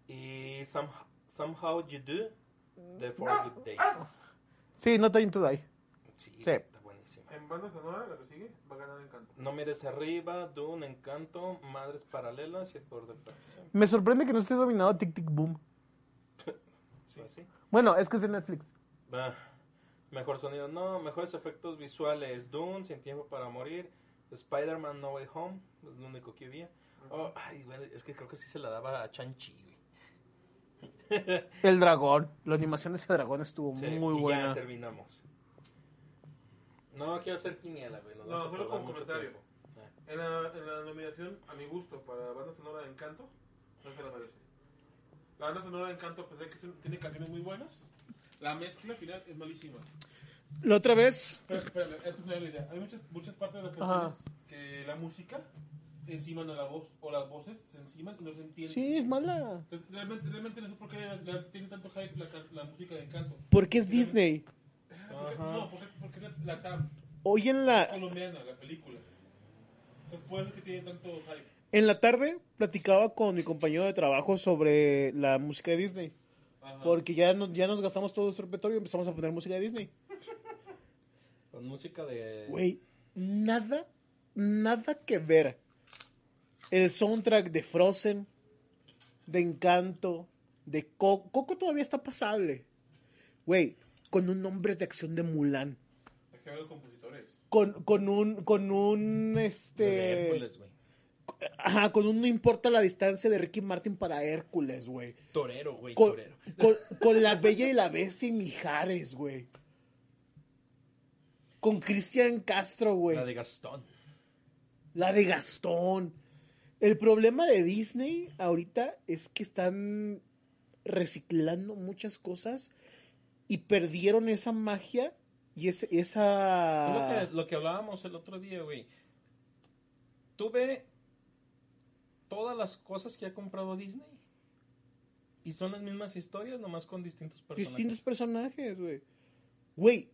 Y Some- Somehow You Do, de For Good Days. Sí, no time to die. Sí, Sí. En banda sonora, la que sigue, va a ganar Encanto. No mires arriba, Dune, Encanto, Madres Paralelas y El Poder del Perro. Me sorprende que no esté dominado Tic Tic Boom. Sí. Bueno, es que es de Netflix. Ah, mejor sonido, no. Mejores efectos visuales, Dune, Sin Tiempo para Morir, Spider-Man No Way Home, es lo único que había. Oh, ay, güey, es que creo que sí se la daba a Chanchi, güey. El dragón. La animación de ese dragón estuvo Sí, muy y buena. Ya terminamos. No quiero hacer quiniela, güey. nos No, a solo mucho comentario. Ah. En la, en la nominación, a mi gusto, para banda sonora de Encanto, no se la merece. La banda sonora de Encanto, a pesar de que tiene canciones muy buenas, la mezcla final es malísima. La otra vez. Pero, espérame, esta es una idea. Hay muchas, muchas partes de las Ajá. canciones que la música encima de la voz, o las voces se enciman y no se entiende. Sí, es mala. Entonces, realmente, realmente no sé por qué la- la- tiene tanto hype la, la música de Encanto. Porque es Disney. Porque- no, porque, porque es la, la TAM Hoy en la, colombiana, la película. Entonces, es que tiene tanto hype. en la tarde platicaba con mi compañero de trabajo sobre la música de Disney. Ajá. Porque ya, no- ya nos gastamos todo nuestro repertorio y empezamos a poner música de Disney. Con música de. Güey, nada, nada que ver. El soundtrack de Frozen, de Encanto, de Coco. Coco todavía está pasable. Güey, con un nombre de acción de Mulan. Es que los compositores. Con, con un, con un, de este... Hércules, güey. Ajá, con un no importa la distancia de Ricky Martin para Hércules, güey. Torero, güey, Con, torero. con, con La Bella y la Bestia y Mijares, güey. Con Cristian Castro, güey. La de Gastón. La de Gastón. El problema de Disney ahorita es que están reciclando muchas cosas y perdieron esa magia y ese, Es esa... lo que, lo que hablábamos el otro día, güey. Tuve todas las cosas que ha comprado Disney. Y son las mismas historias, nomás con distintos personajes. Distintos personajes, güey. Güey,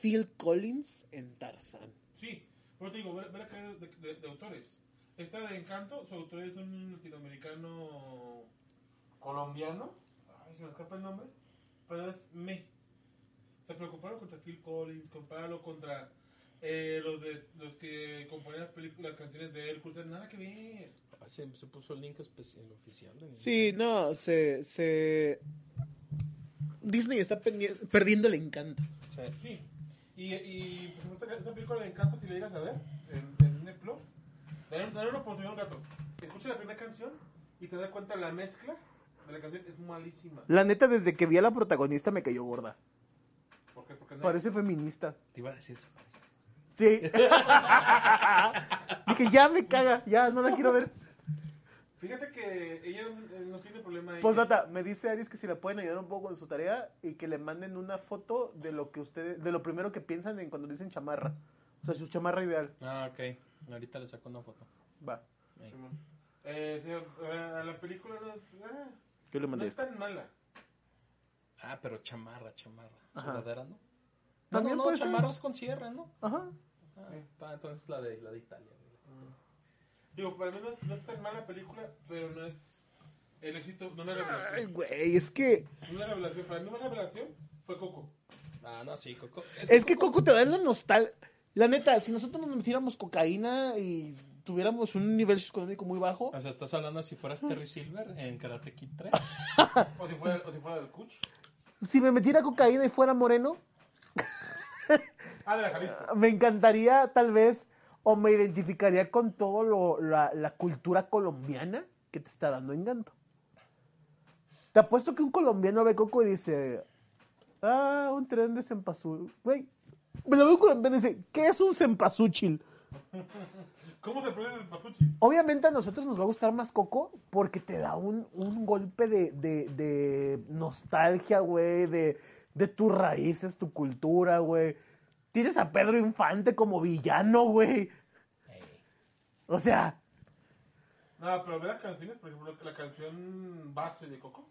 Phil Collins en Tarzan. Sí, pero te digo, ver, ver acá de, de- de autores. Esta de Encanto, su autor es un latinoamericano colombiano. Ay, se me escapa el nombre. Pero es Me. Se preocuparon contra Phil Collins, compararlo contra eh, los, de, los que componían las, películas, las canciones de Hércules. Nada que ver. Ah, Se, se puso el link especial oficial. Sí, no, se... se... Disney está perdiendo el encanto. Sí. Sí. Y, y ejemplo, esta, película de Encanto, si la llegas a ver en, en Netflix, dale, dale una oportunidad a un gato. Escucha la primera canción y te das cuenta la mezcla de la canción es malísima. La neta, desde que vi a la protagonista me cayó gorda. ¿Por qué? Porque no Parece feminista. Te iba a decir eso. Sí. Dije, ya me caga, ya no la quiero ver. Fíjate que ella eh, no tiene problema ahí. Postdata, me dice Aris que si le pueden ayudar un poco con su tarea y que le manden una foto de lo que ustedes, de lo primero que piensan en cuando dicen chamarra. O sea, su chamarra ideal. Ah, ok. Ahorita le saco una foto. Va. Eh, sí, eh, la película no es, ah, Yo le no mandé. es tan mala. Ah, pero chamarra, chamarra. ¿Sudadera, no? No, También no, no, puede ser. chamarras con cierre, ¿no? Ajá. Ah, está, entonces la de, la de Italia. güey. Digo, para mí no, es- no es tan mala película, pero no es el éxito, no una Ay, revelación. güey, es que No una revelación. Para mí una revelación fue Coco. Ah, no, sí, Coco. es que Coco te da la nostalgia. La neta, si nosotros nos metiéramos cocaína y tuviéramos un nivel socioeconómico muy bajo, O sea, estás hablando si fueras Terry Silver en Karate Kid 3. O si fuera, o si fuera del Kuch. si me metiera cocaína y fuera moreno, Ah, de la Jalisco. me encantaría tal vez o me identificaría con todo lo, la, la cultura colombiana que te está dando encanto. Te apuesto que un colombiano ve Coco y dice, ah, un tren de cempasúchil. Güey, me lo veo un colombiano y dice, ¿qué es un cempasúchil? ¿Cómo se pronuncia el papuchi? Obviamente a nosotros nos va a gustar más Coco porque te da un, un golpe de, de- de nostalgia, güey, de, de tus raíces, tu cultura, güey. Tienes a Pedro Infante como villano, güey. O sea, No, pero ve las canciones, por ejemplo, la canción base de Coco.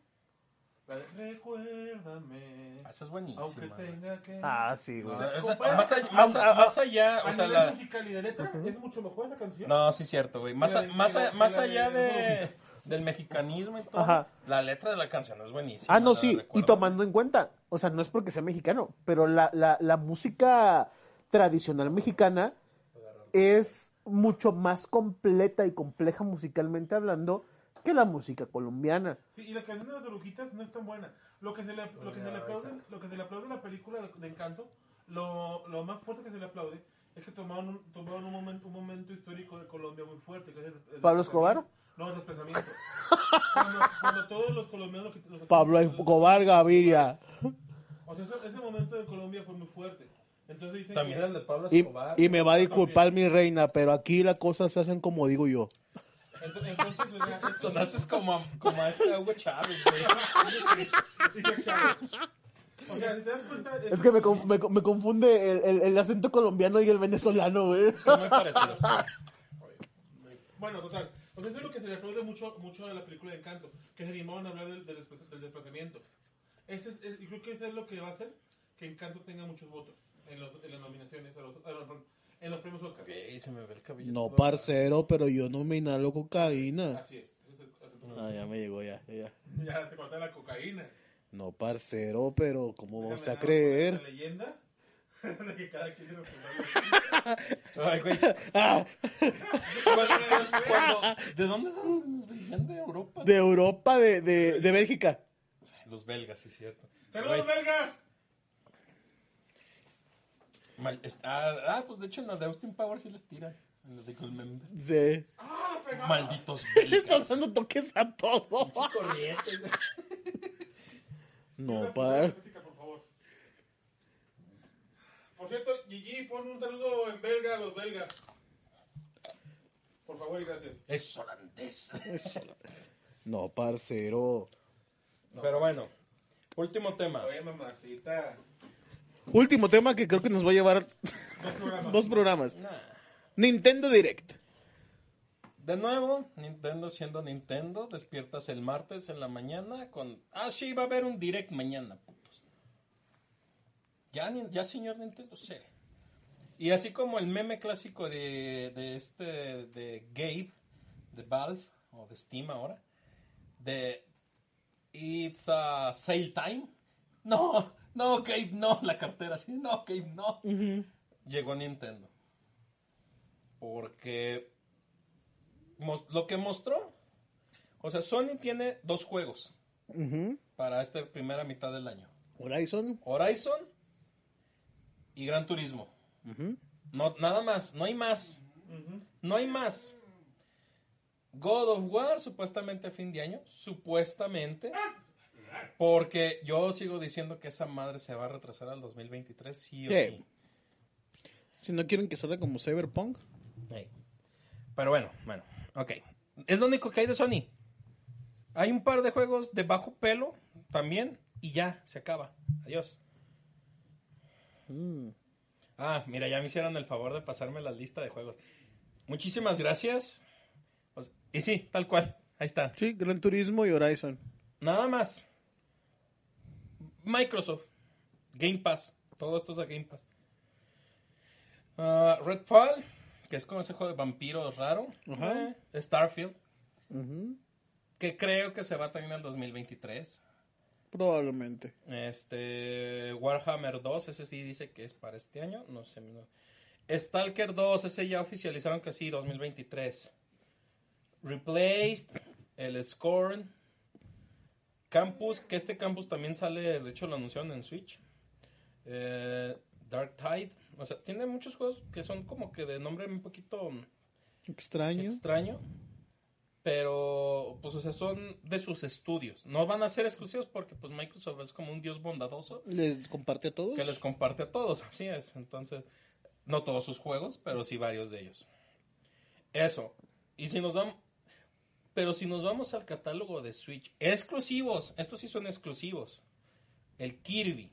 La de Recuérdame. Ah, Esa es buenísima. Aunque tenga que. ah, sí, güey. No, esa- Compara- más, allá, más, más allá, a o sea, la... musical y de letra, es mucho mejor esa canción. No, sí es cierto, güey. Más, a- de- más, más allá de de. Del mexicanismo y todo, Ajá. la letra de la canción es buenísima. Ah, no, sí, y tomando en cuenta, o sea, no es porque sea mexicano, pero la, la, la música tradicional mexicana es mucho más completa y compleja musicalmente hablando que la música colombiana. Sí, y la canción de las oruguitas no es tan buena. Lo que se le, lo que se le aplaude, lo que se le aplaude a la película de, de Encanto, lo, lo más fuerte que se le aplaude es que tomaron un, tomaron un momento, un momento histórico de Colombia muy fuerte. Que es el- el ¿Pablo. Escobar? No, el desplazamiento. cuando, cuando todos los colombianos... Los, los- Pablo Escobar Gaviria. O sea, ese, ese momento de Colombia fue muy fuerte. Entonces dicen También que... el de Pablo Escobar. y me va a disculpar mi reina, pero aquí las cosas se hacen como digo yo. Entonces, entonces o sea, Sonaste como, a- como a este Hugo Chávez, güey. Dice Chávez. O sea, si te das cuenta... Es que me, con- me, me confunde el, el- el acento colombiano y el venezolano, güey. Muy parecidos. Bueno, total. O sea, eso es lo que se le aplaude mucho, mucho a la película de Encanto, que se animaron a hablar del, del, del desplazamiento. Ese es, es- y creo que eso es lo que va a hacer que Encanto tenga muchos votos en, los, en las nominaciones, a los, a los- en los premios Oscar. Güey, se me ve el cabello. No, parcero, pero yo no me inhalo cocaína. Así es. Ese es el, ese es. Ah, ya me llegó, ya, ya. Ya te corté la cocaína. No, parcero, pero ¿cómo Déjame vamos a creer? La leyenda de que cada quien Ay, güey. Ah, Cuando- ¿De dónde son? ¿Nos venían de Europa? de Europa, de, de, de Bélgica. Los belgas, sí es cierto. ¡Saludos, belgas! mal- ah, ah, pues de hecho en la de Austin Powers sí les tiran. En la de Goldmember. Sí. ¡Ah! Malditos Le está belgas. dando toques a todo. Corriente, güey. No, estética, por favor. Por cierto, Gigi, pon un saludo en belga a los belgas. Por favor y gracias. Es holandés. No, parcero. Pero bueno, último tema. Oye, mamacita. Último tema que creo que nos va a llevar Dos programas. dos programas. Nintendo Direct. De nuevo, Nintendo siendo Nintendo, despiertas el martes en la mañana con... Ah, sí, va a haber un direct mañana, putos. Ya, ya señor Nintendo, sí. Y así como el meme clásico de, de este, de Gabe, de Valve, o de Steam ahora, de It's a sale time. No, no, Gabe, no, la cartera así, no, Gabe, no. Llegó Nintendo. Porque lo que mostró, o sea, Sony tiene dos juegos para esta primera mitad del año. Horizon. Horizon y Gran Turismo. No, nada más, no hay más. No hay más. God of War, supuestamente a fin de año. Supuestamente. Porque yo sigo diciendo que esa madre se va a retrasar al 2023, sí o Sí. sí. Si no quieren que salga como Cyberpunk. Pero bueno, bueno, ok. Es lo único que hay de Sony. Hay un par de juegos de bajo pelo también y ya, se acaba. Adiós. Ah, mira, ya me hicieron el favor de pasarme la lista de juegos. Muchísimas gracias. Pues, y sí, tal cual. Ahí está. Sí, Gran Turismo y Horizon. Nada más. Microsoft. Game Pass. Todo esto es de Game Pass. Ah, Redfall, que es como ese juego de vampiros raro. Ajá. Eh, Starfield, que creo que se va también al 2023. Probablemente. Este, Warhammer 2, ese sí dice que es para este año. No sé. no. Stalker 2, ese ya oficializaron que sí, 2023. Replaced, el Scorn. Campus, que este campus también sale, de hecho lo anunciaron en Switch. Eh, Dark Tide. O sea, tiene muchos juegos que son como que de nombre un poquito Extraño. extraño. Pero, pues, o sea, son de sus estudios. No van a ser exclusivos porque, pues, Microsoft es como un dios bondadoso ¿Les comparte a todos? que les comparte a todos. Así es. Entonces, no todos sus juegos, pero sí varios de ellos. Eso. Y si nos damos. Pero si nos vamos al catálogo de Switch, exclusivos, estos sí son exclusivos. El Kirby.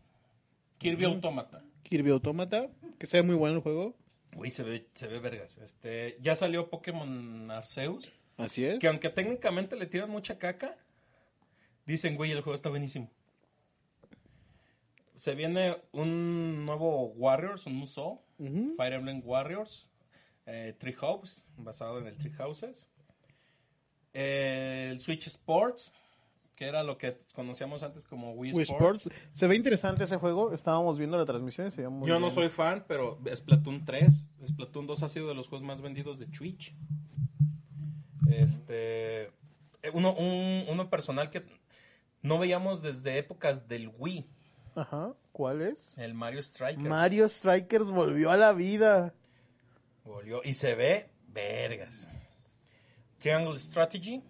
Kirby Automata. Kirby Automata. Que sea muy bueno el juego. Uy, se ve, se ve vergas. Este, ya salió Pokémon Arceus. Así es. Que aunque técnicamente le tiran mucha caca, dicen, güey, el juego está buenísimo. Se viene un nuevo Warriors, un Musou. Fire Emblem Warriors, eh, Treehouse, basado en el Treehouses. el Switch Sports, que era lo que conocíamos antes como Wii, Wii Sports. Sports. Se ve interesante ese juego. Estábamos viendo la transmisión y se veía muy Yo no soy fan, pero Splatoon 3, Splatoon 2 ha sido de los juegos más vendidos de Twitch. Este, eh, uno, un- uno personal que no veíamos desde épocas del Wii, Ajá. ¿Cuál es? el Mario Strikers. Mario Strikers volvió a la vida. Volvió y se ve vergas. Triangle Strategy.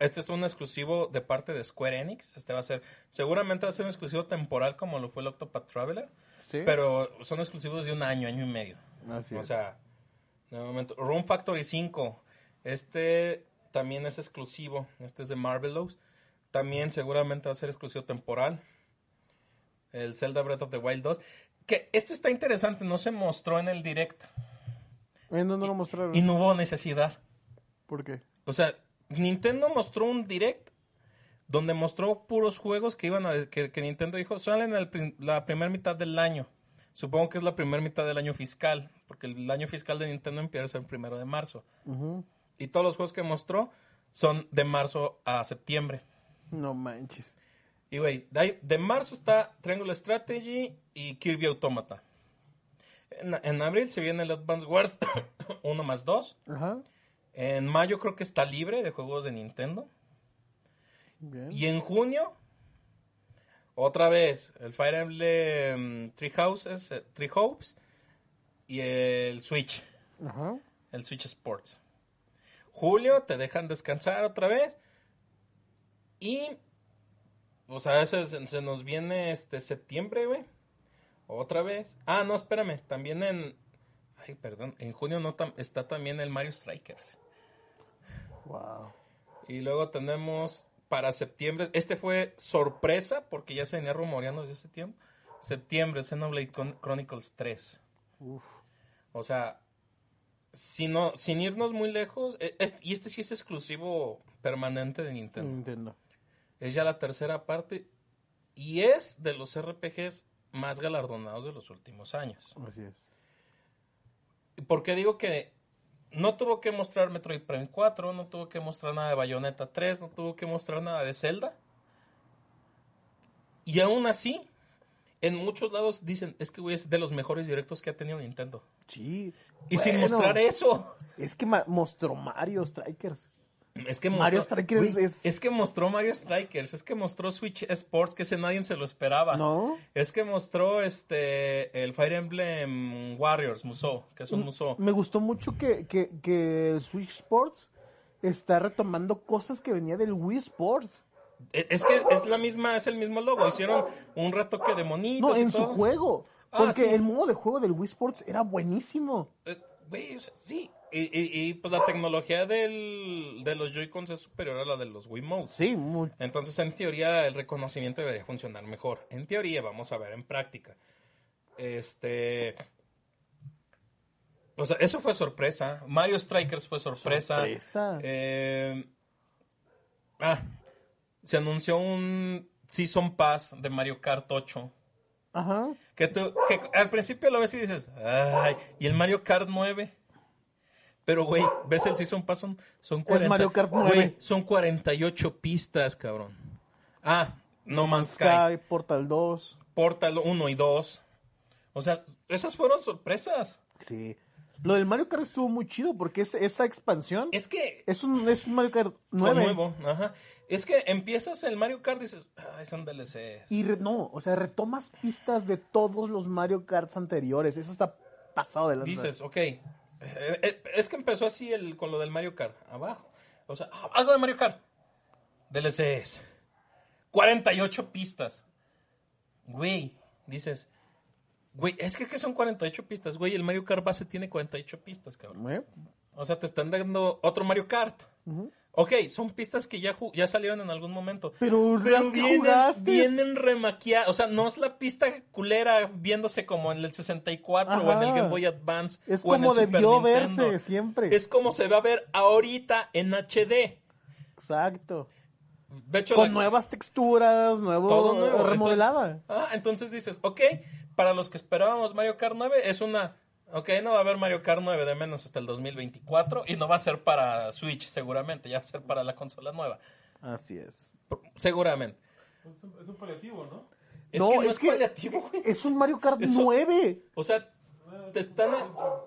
Este es un exclusivo de parte de Square Enix. Este va a ser, seguramente va a ser un exclusivo temporal como lo fue el Octopath Traveler. Sí. Pero son exclusivos de un año, año y medio. Así o es. sea, de momento. Room Factory 5. Este también es exclusivo. Este es de Marvelous. También seguramente va a ser exclusivo temporal. El Zelda Breath of the Wild 2. Que esto está interesante, no se mostró en el direct. ¿En dónde lo mostraron? Y no hubo necesidad. ¿Por qué? O sea, Nintendo mostró un direct donde mostró puros juegos que iban a que, que Nintendo dijo salen en la primera mitad del año. Supongo que es la primera mitad del año fiscal, porque el año fiscal de Nintendo empieza el primero de marzo. Y todos los juegos que mostró son de marzo a septiembre. No manches. Y güey, de, marzo está Triangle Strategy y Kirby Automata. En, en abril se viene el Advance Wars 1 más 2. Ajá. En mayo creo que está libre de juegos de Nintendo. Bien. Y en junio, otra vez, el Fire Emblem Three Houses, eh, Three Hopes y el Switch, Ajá. el Switch Sports. Julio te dejan descansar otra vez. Y, o sea, se, se- se nos viene este septiembre, güey. Otra vez. Ah, no, espérame. También en Ay, perdón. En junio no tam- está también el Mario Strikers. Wow. Y luego tenemos para septiembre. Este fue sorpresa porque ya se venía rumoreando desde ese tiempo. Septiembre, Xenoblade Chron- Chronicles 3. O sea, no, sin irnos muy lejos, e- y este sí es exclusivo permanente de Nintendo. Nintendo. Es ya la tercera parte y es de los RPGs más galardonados de los últimos años. Así es. ¿Por qué digo que no tuvo que mostrar Metroid Prime 4, no tuvo que mostrar nada de Bayonetta 3, no tuvo que mostrar nada de Zelda? Y aún así, en muchos lados dicen, es que güey, es de los mejores directos que ha tenido Nintendo. Sí. Y sin mostrar eso. Es que mostró Mario Strikers. Es que Mario mostró- Strikers güey, es- es que mostró Mario Strikers, es que mostró Switch Sports, que ese nadie se lo esperaba. ¿No? Es que mostró este el Fire Emblem Warriors, Musou, que Mm. es un Musou. Me gustó mucho que, que, que Switch Sports está retomando cosas que venía del Wii Sports. E- Es que es la misma, es el mismo logo. Hicieron un retoque de monitos. No, y en su juego. Ah, Porque sí. el modo de juego del Wii Sports era buenísimo. Eh, güey, o sea, sí. Y, y- y, pues la tecnología del, de los Joy-Cons es superior a la de los Wiimotes. Sí, muy... Entonces, en teoría, el reconocimiento debería funcionar mejor. En teoría, vamos a ver en práctica. Este. O sea, eso fue sorpresa. Mario Strikers fue sorpresa. Sorpresa. Eh, ah, se anunció un Season Pass de Mario Kart 8. Ajá. Que, tú, que al principio lo ves y dices, ay, y el Mario Kart 9. Pero, güey, ves el Season Pass, son, son 40. Mario Kart 9. güey, son 48 pistas, cabrón. Ah, No Man's Sky, Sky, Portal 2. Portal 1 y 2. O sea, esas fueron sorpresas. Sí. Lo del Mario Kart estuvo muy chido porque es, esa expansión Es que es un, es un Mario Kart fue 9. nuevo, ajá. Es que empiezas el Mario Kart y dices, ay, son DLCs. Y re- no, o sea, retomas pistas de todos los Mario Karts anteriores. Eso está pasado de lanza. Dices, ok. Eh, eh, es que empezó así el, con lo del Mario Kart. Abajo. O sea, ah, algo de Mario Kart. DLCs. 48 pistas. Güey, dices. Güey, es que, que son 48 pistas. Güey, el Mario Kart base tiene 48 pistas, cabrón. O sea, te están dando otro Mario Kart. Ok, son pistas que ya, ya salieron en algún momento. Pero las que vienen, jugaste. vienen. O sea, no es la pista culera viéndose como en el 64 o en el. Game Boy Advance. Es o en como el Super debió Nintendo. verse siempre. Es como se va a ver ahorita en HD. Exacto. De hecho, Con la- nuevas texturas, nuevo, todo nuevo. remodelada. Entonces, ah, entonces dices, ok, para los que esperábamos Mario Kart 9 es una... Ok, no va a haber Mario Kart 9 de menos hasta el 2024 y no va a ser para Switch seguramente, ya va a ser para la consola nueva. Así es. Seguramente. Es un, es un paliativo, ¿no? Es No, que no es es, que- paliativo, güey. Es un Mario Kart Eso- 9. O sea, te están...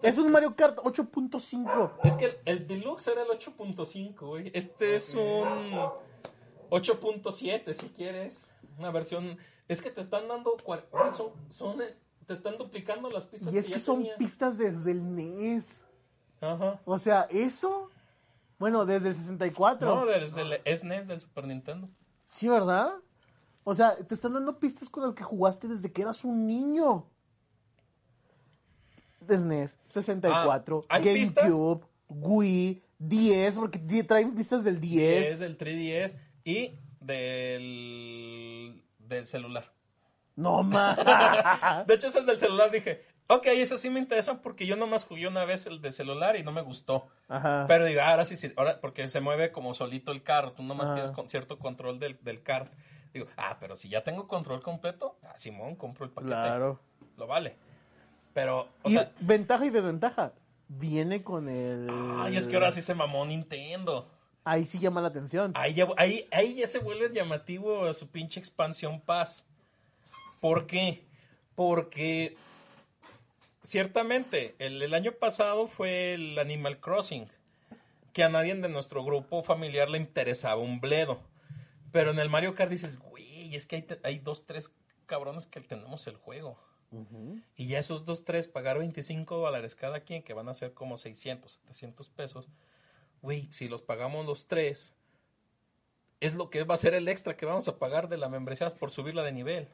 Es un Mario Kart 8.5. Es que el, el Deluxe era el 8.5, güey. Este es un 8.7, si quieres. Una versión... Es que te están dando... Son, son, te están duplicando las pistas Y es que son pistas desde el NES. Ajá. O sea, eso. Bueno, desde el 64. No, desde el SNES del Super Nintendo. Sí, ¿verdad? O sea, te están dando pistas con las que jugaste desde que eras un niño. SNES, 64, Ah, ¿hay GameCube, Wii, 10, porque traen pistas del 10. Es del 3DS y del, del celular. No más. De hecho, esas del celular dije, ok, esas sí me interesan porque yo nomás jugué una vez el de celular y no me gustó. Ajá. Pero digo, ah, ahora sí, sí, ahora porque se mueve como solito el carro, tú nomás Ajá. tienes con cierto control del, del car. Digo, ah, pero si ya tengo control completo, ah, Simón, compro el paquete. Claro. Lo vale. Pero, o y sea, ventaja y desventaja. Viene con el. ay, es que ahora sí se mamó Nintendo. Ahí sí llama la atención. Ahí ya, ahí, ahí ya se vuelve llamativo su pinche expansión Pass. ¿Por qué? Porque ciertamente el, el año pasado fue el Animal Crossing, que a nadie de nuestro grupo familiar le interesaba un bledo. Pero en el Mario Kart dices, güey, es que hay dos, tres cabrones que tenemos el juego. Y ya esos dos, tres, pagar 25 dólares cada quien, que van a ser como 600, 700 pesos. Güey, si los pagamos los tres, es lo que va a ser el extra que vamos a pagar de la membresía por subirla de nivel.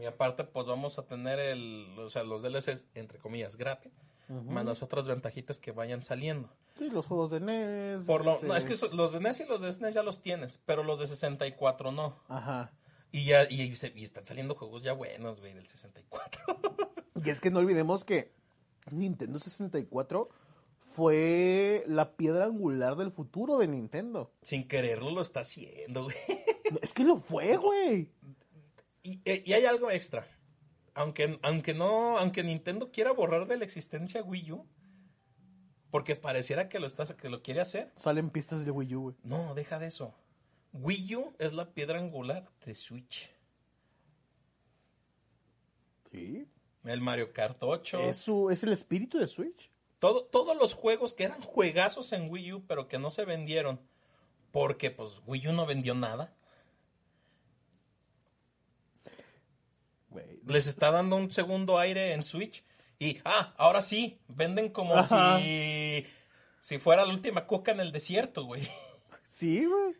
Y aparte, pues vamos a tener el, o sea, los DLCs, entre comillas, gratis. Más las otras ventajitas que vayan saliendo. Sí, los juegos de NES. Por lo, este- no, es que so- los de NES y los de SNES ya los tienes, pero los de 64 no. Ajá. Y ya y, y se- y están saliendo juegos ya buenos, güey, del 64. Y es que no olvidemos que Nintendo 64 fue la piedra angular del futuro de Nintendo. Sin quererlo lo está haciendo, güey. Es que lo fue, güey. Y, eh, y hay algo extra. Aunque, aunque no, aunque Nintendo quiera borrar de la existencia Wii U, porque pareciera que lo está, que lo quiere hacer. Salen pistas de Wii U, güey. No, deja de eso. Wii U es la piedra angular de Switch. Sí. El Mario Kart 8. Es, su- es el espíritu de Switch. Todo, todos los juegos que eran juegazos en Wii U, pero que no se vendieron. Porque pues Wii U no vendió nada. Güey. Les está dando un segundo aire en Switch. Y, ah, ahora sí, venden como Ajá. si, si fuera la última coca en el desierto, güey. Sí, güey.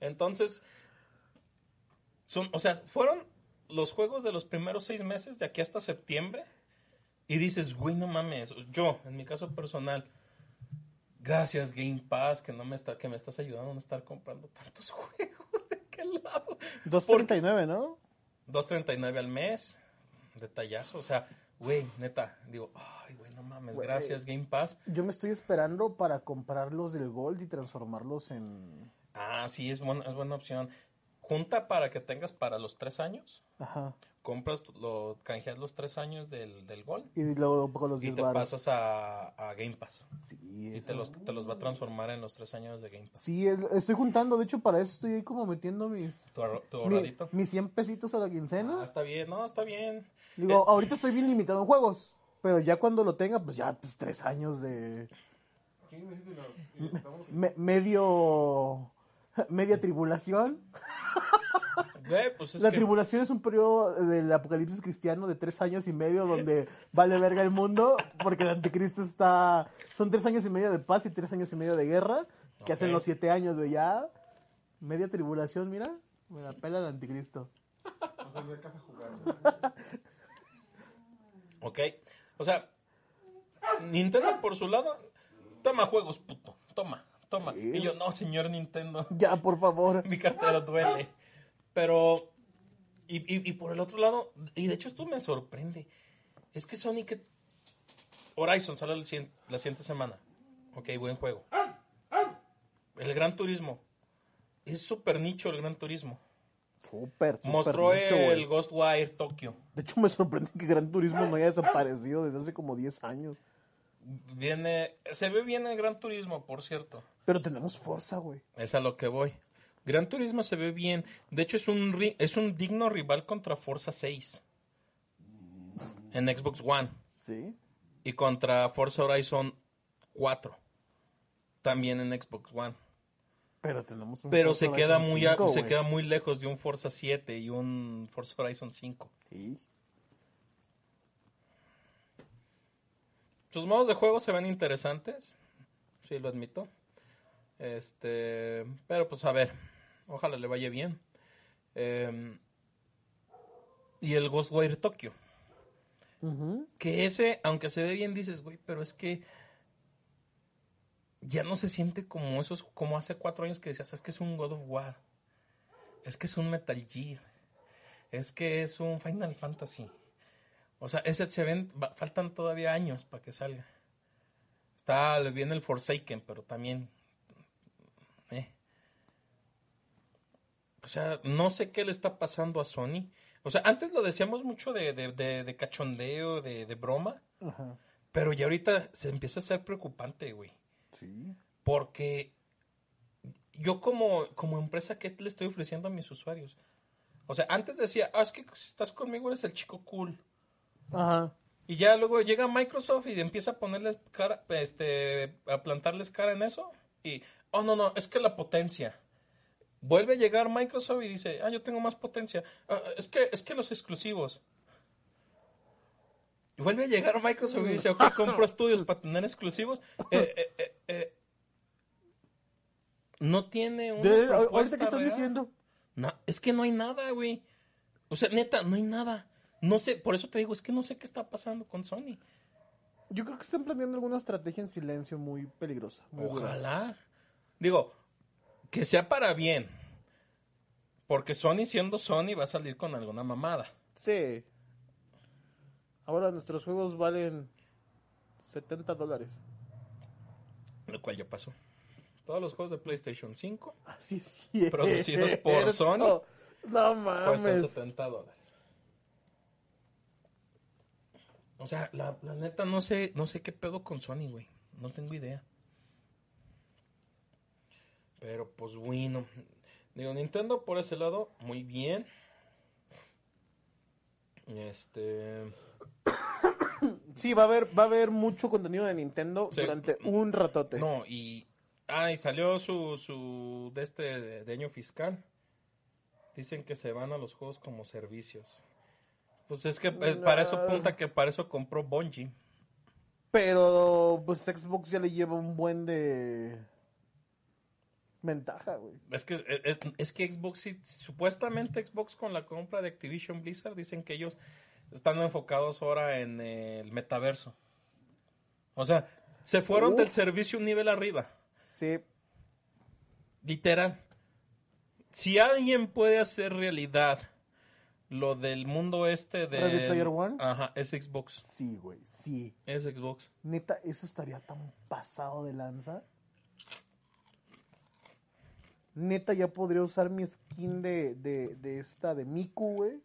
Entonces, son, o sea, fueron los juegos de los primeros seis meses, de aquí hasta septiembre. Y dices, güey, no mames. Yo, en mi caso personal, gracias Game Pass, que no me está, que me estás ayudando a no estar comprando tantos juegos. ¿De qué lado? 2.39, ¿no? 2.39 al mes. Detallazo. O sea, güey, neta, digo, ay, güey, no mames, Güey. gracias Game Pass. Yo me estoy esperando para comprarlos del Gold y transformarlos en... Ah, sí, es buena, es buena opción. Junta para que tengas para los tres años. Ajá. Compras, lo canjeas los tres años del, del Gol Y luego con los y 10 te baros. pasas a, a Game Pass. Sí, Y te los, te los va a transformar en los tres años de Game Pass. Sí, es- estoy juntando. De hecho, para eso estoy ahí como metiendo mis... Tu, mi- ahorradito. mis 100 pesitos a la Ah, quincena. está bien, no, está bien. Digo, Eh, ahorita estoy bien limitado en juegos. Pero ya cuando lo tenga, pues ya pues, tres años de... ¿Quién me dice la- y me- medio... Media tribulación. güey, pues es La que- tribulación es un periodo del apocalipsis cristiano de tres años y medio donde vale verga el mundo porque el anticristo está... Son tres años y medio de paz y tres años y medio de guerra que hacen los siete años, güey. Ya, media tribulación, mira. Me la pela el anticristo. Ok. O sea, Nintendo por su lado, toma juegos, puto. Toma, toma. Y yo, no, señor Nintendo. Ya, por favor. mi cartera duele. Pero, y, y- y por el otro lado, y de hecho esto me sorprende, es que Sonic que- Horizon sale siguiente- la siguiente semana. Ok, buen juego. El Gran Turismo. Es súper nicho el Gran Turismo. Súper, súper Mostró nicho, el. Ghostwire Tokyo. De hecho, me sorprende que Gran Turismo no haya desaparecido desde hace como 10 años. Viene, se ve bien el Gran Turismo, por cierto. Pero tenemos fuerza, güey. Es a lo que voy. Gran Turismo se ve bien. De hecho, es un, ri- es un digno rival contra Forza 6. En Xbox One. Sí. y contra Forza Horizon 4 también en Xbox One Pero tenemos un pero Forza se queda Horizon muy a- 5, se queda muy lejos de un Forza 7 y un Forza Horizon 5 Sí. sus modos de juego se ven interesantes sí lo admito este pero pues a ver ojalá le vaya bien Em, y el Ghostwire Tokyo Ujú. Que ese, aunque se ve bien, dices, güey, pero es que ya no se siente como esos, como hace cuatro años que decías, es que es un God of War, es que es un Metal Gear, es que es un Final Fantasy. O sea, ese se ven, va- faltan todavía años para que salga. Está bien el Forsaken, pero también. eh. O sea, no sé qué le está pasando a Sony. O sea, antes lo decíamos mucho de, de, de- de cachondeo, de, de broma, Ajá. pero ya ahorita se empieza a ser preocupante, güey. Sí. Porque yo como, como empresa, ¿qué le estoy ofreciendo a mis usuarios? O sea, antes decía, ah, es que si estás conmigo eres el chico cool. Ajá. Y ya luego llega Microsoft y empieza a ponerles cara, este, a plantarles cara en eso. Y, oh, no, no, es que la potencia. Vuelve a llegar Microsoft y dice, ah, yo tengo más potencia. "Ah, es que, es que los exclusivos. Y vuelve a llegar Microsoft y dice, ok, compro estudios para tener exclusivos. Eh, eh, eh, no tiene una De- ahorita que estás real. diciendo. No, es que no hay nada, güey. O sea, neta, no hay nada. No sé, por eso te digo, es que no sé qué está pasando con Sony. Yo creo que están planeando alguna estrategia en silencio muy peligrosa. muy. Ojalá. Digo, que sea para bien. Porque Sony siendo Sony va a salir con alguna mamada. Sí. Ahora nuestros juegos valen 70 dólares. Lo cual ya pasó. Todos los juegos de PlayStation 5 Así es cierto. Producidos por Sony. No cuestan mames. 70 dólares. O sea, la, la neta no sé, no sé qué pedo con Sony, güey. No tengo idea. Pero pues bueno. Digo, Nintendo por ese lado, muy bien. Este. Sí, va a haber, va a haber mucho contenido de Nintendo Sí. durante un ratote. No, y. Ah, y salió su, su. de este de, de año fiscal. Dicen que se van a los juegos como servicios. Pues es que eh, para eso punta que para eso compró Bungie. Pero pues Xbox ya le lleva un buen de ventaja, güey. Es que, es, es que Xbox, sí, supuestamente Xbox con la compra de Activision Blizzard, dicen que ellos están enfocados ahora en el metaverso. O sea, se fueron del servicio un nivel arriba. Sí. Literal. Si alguien puede hacer realidad lo del mundo este de... ¿Ready Player One? Ajá, es Xbox. Sí, güey, sí. Es Xbox. Neta, eso estaría tan pasado de lanza. Neta, ya podría usar mi skin de, de, de esta, de Miku, güey,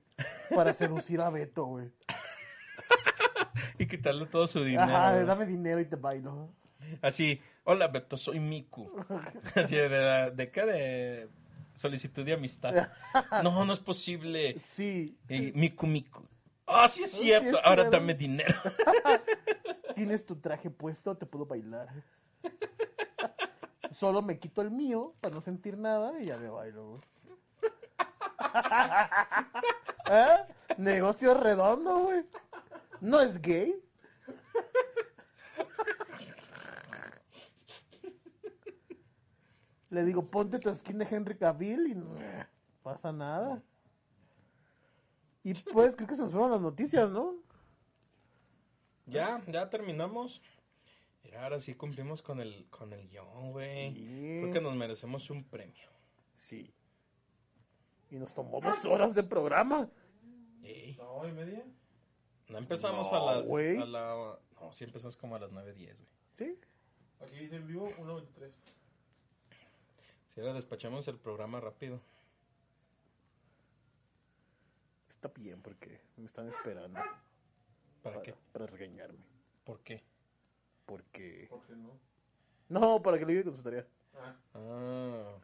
para seducir a Beto, güey. Y quitarle todo su dinero. Ajá, dame dinero y te bailo. Así, hola Beto, soy Miku. Así, de, de, ¿de qué? De solicitud de amistad. No, no es posible. Sí, Eh, Miku Miku. Ah, sí es sí cierto. es Ahora cierto. dame dinero. tienes tu traje puesto, te puedo bailar. Solo me quito el mío para no sentir nada y ya me bailo. ¿Eh? Negocio redondo, güey. No es gay. Le digo, ponte tu skin de Henry Cavill y no pasa nada. Y pues creo que se nos fueron las noticias, ¿no? Ya, ya terminamos. Mira, ahora sí cumplimos con el, con el guion, güey. Sí. Creo que nos merecemos un premio. Sí. Y nos tomó dos horas de programa. Ey, ¿La hora y media? no empezamos No, a las... güey. a la- no, sí empezamos como a las 9.10, güey. ¿Sí? Aquí dice en vivo 1.23. Si ahora despachamos el programa rápido. Está bien porque me están esperando ¿Para para, qué? para regañarme. ¿Por qué? Porque... ¿Por qué no? No, para que le diga con su tarea. Ah, Ah.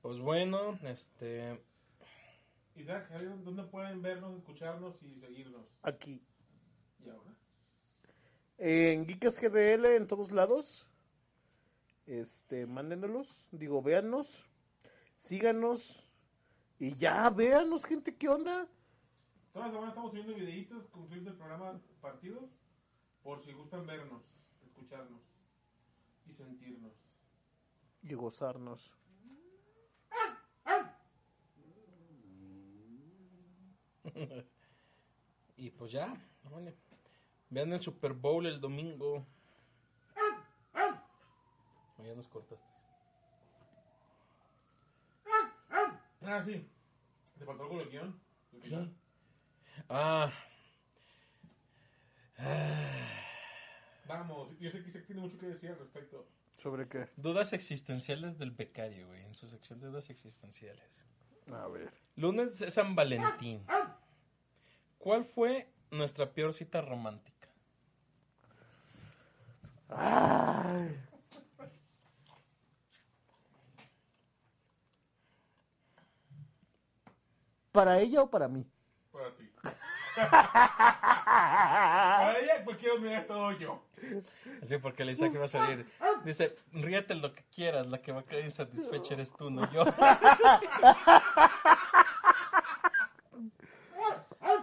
Pues bueno, este... Isaac, ¿dónde pueden vernos, escucharnos y seguirnos? Aquí. ¿Y ahora? En Geekas GDL en todos lados. Este, mándenos, digo, véannos, síganos y ya, véanos, gente, ¿qué onda? Toda la semana estamos subiendo videitos con clips del programa Partidos por si gustan vernos, escucharnos y sentirnos. Y gozarnos. Y pues ya, bueno. Vean el Super Bowl el domingo. Oh, ya nos cortaste. Ah, sí. ¿Te faltó algo del guion? ¿Del final? Ah, Vamos, yo sé que Isaac tiene mucho que decir al respecto. ¿Sobre qué? dudas existenciales del becario, güey, en su sección de dudas existenciales. A ver. Lunes de San Valentín. ¿Cuál fue nuestra peor cita romántica? Ay. ¿Para ella o para mí? Para ti. Para ella, cualquier hubiera todo yo. Así porque le dice que va a salir. Dice, ríete lo que quieras, la que va a quedar insatisfecha eres tú, no yo.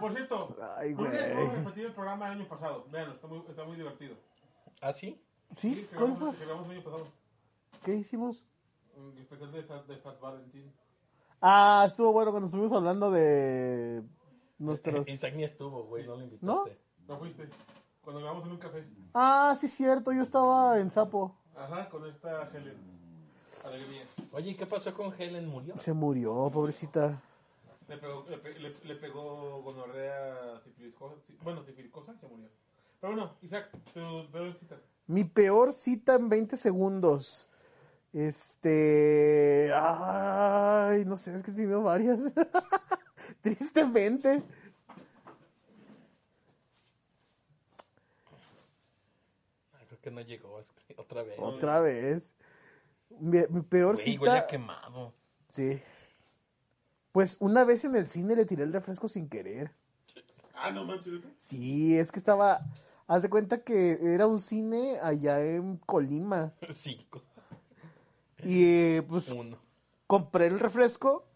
Por cierto, Ay, güey. vamos a repetir el programa del año pasado. Veanlo, está muy, está muy divertido. ¿Ah, sí? ¿Sí? que ¿Cuál grabamos, fue? que grabamos el año pasado. ¿Qué hicimos? Un especial de San Valentín. Ah, estuvo bueno cuando estuvimos hablando de nuestros... Isaac ni estuvo, güey, no lo invitaste. ¿No? No fuiste. Cuando grabamos en un café. Ah, sí, cierto, yo estaba en Sapo. Ajá, con esta Helen. Alegría. Oye, ¿y qué pasó con Helen? ¿Murió? Se murió, pobrecita. Le pegó, le, pe- le- le pegó gonorrea, sífilis, cosa- sí, bueno, sifilicosa, se murió. Pero bueno, Isaac, tu peor cita. Mi peor cita en 20 segundos. Este. Ay, no sé, es que he tenido varias. Tristemente. Ah, Creo que no llegó, otra vez. Otra vez. Mi, mi peor Güey, huele cita. a quemado. Sí. Pues una vez en el cine le tiré el refresco sin querer. Ah, no manches. Sí, es que estaba. Haz de cuenta que era un cine allá en Colima. Cinco. Y eh, pues Uno. compré el refresco.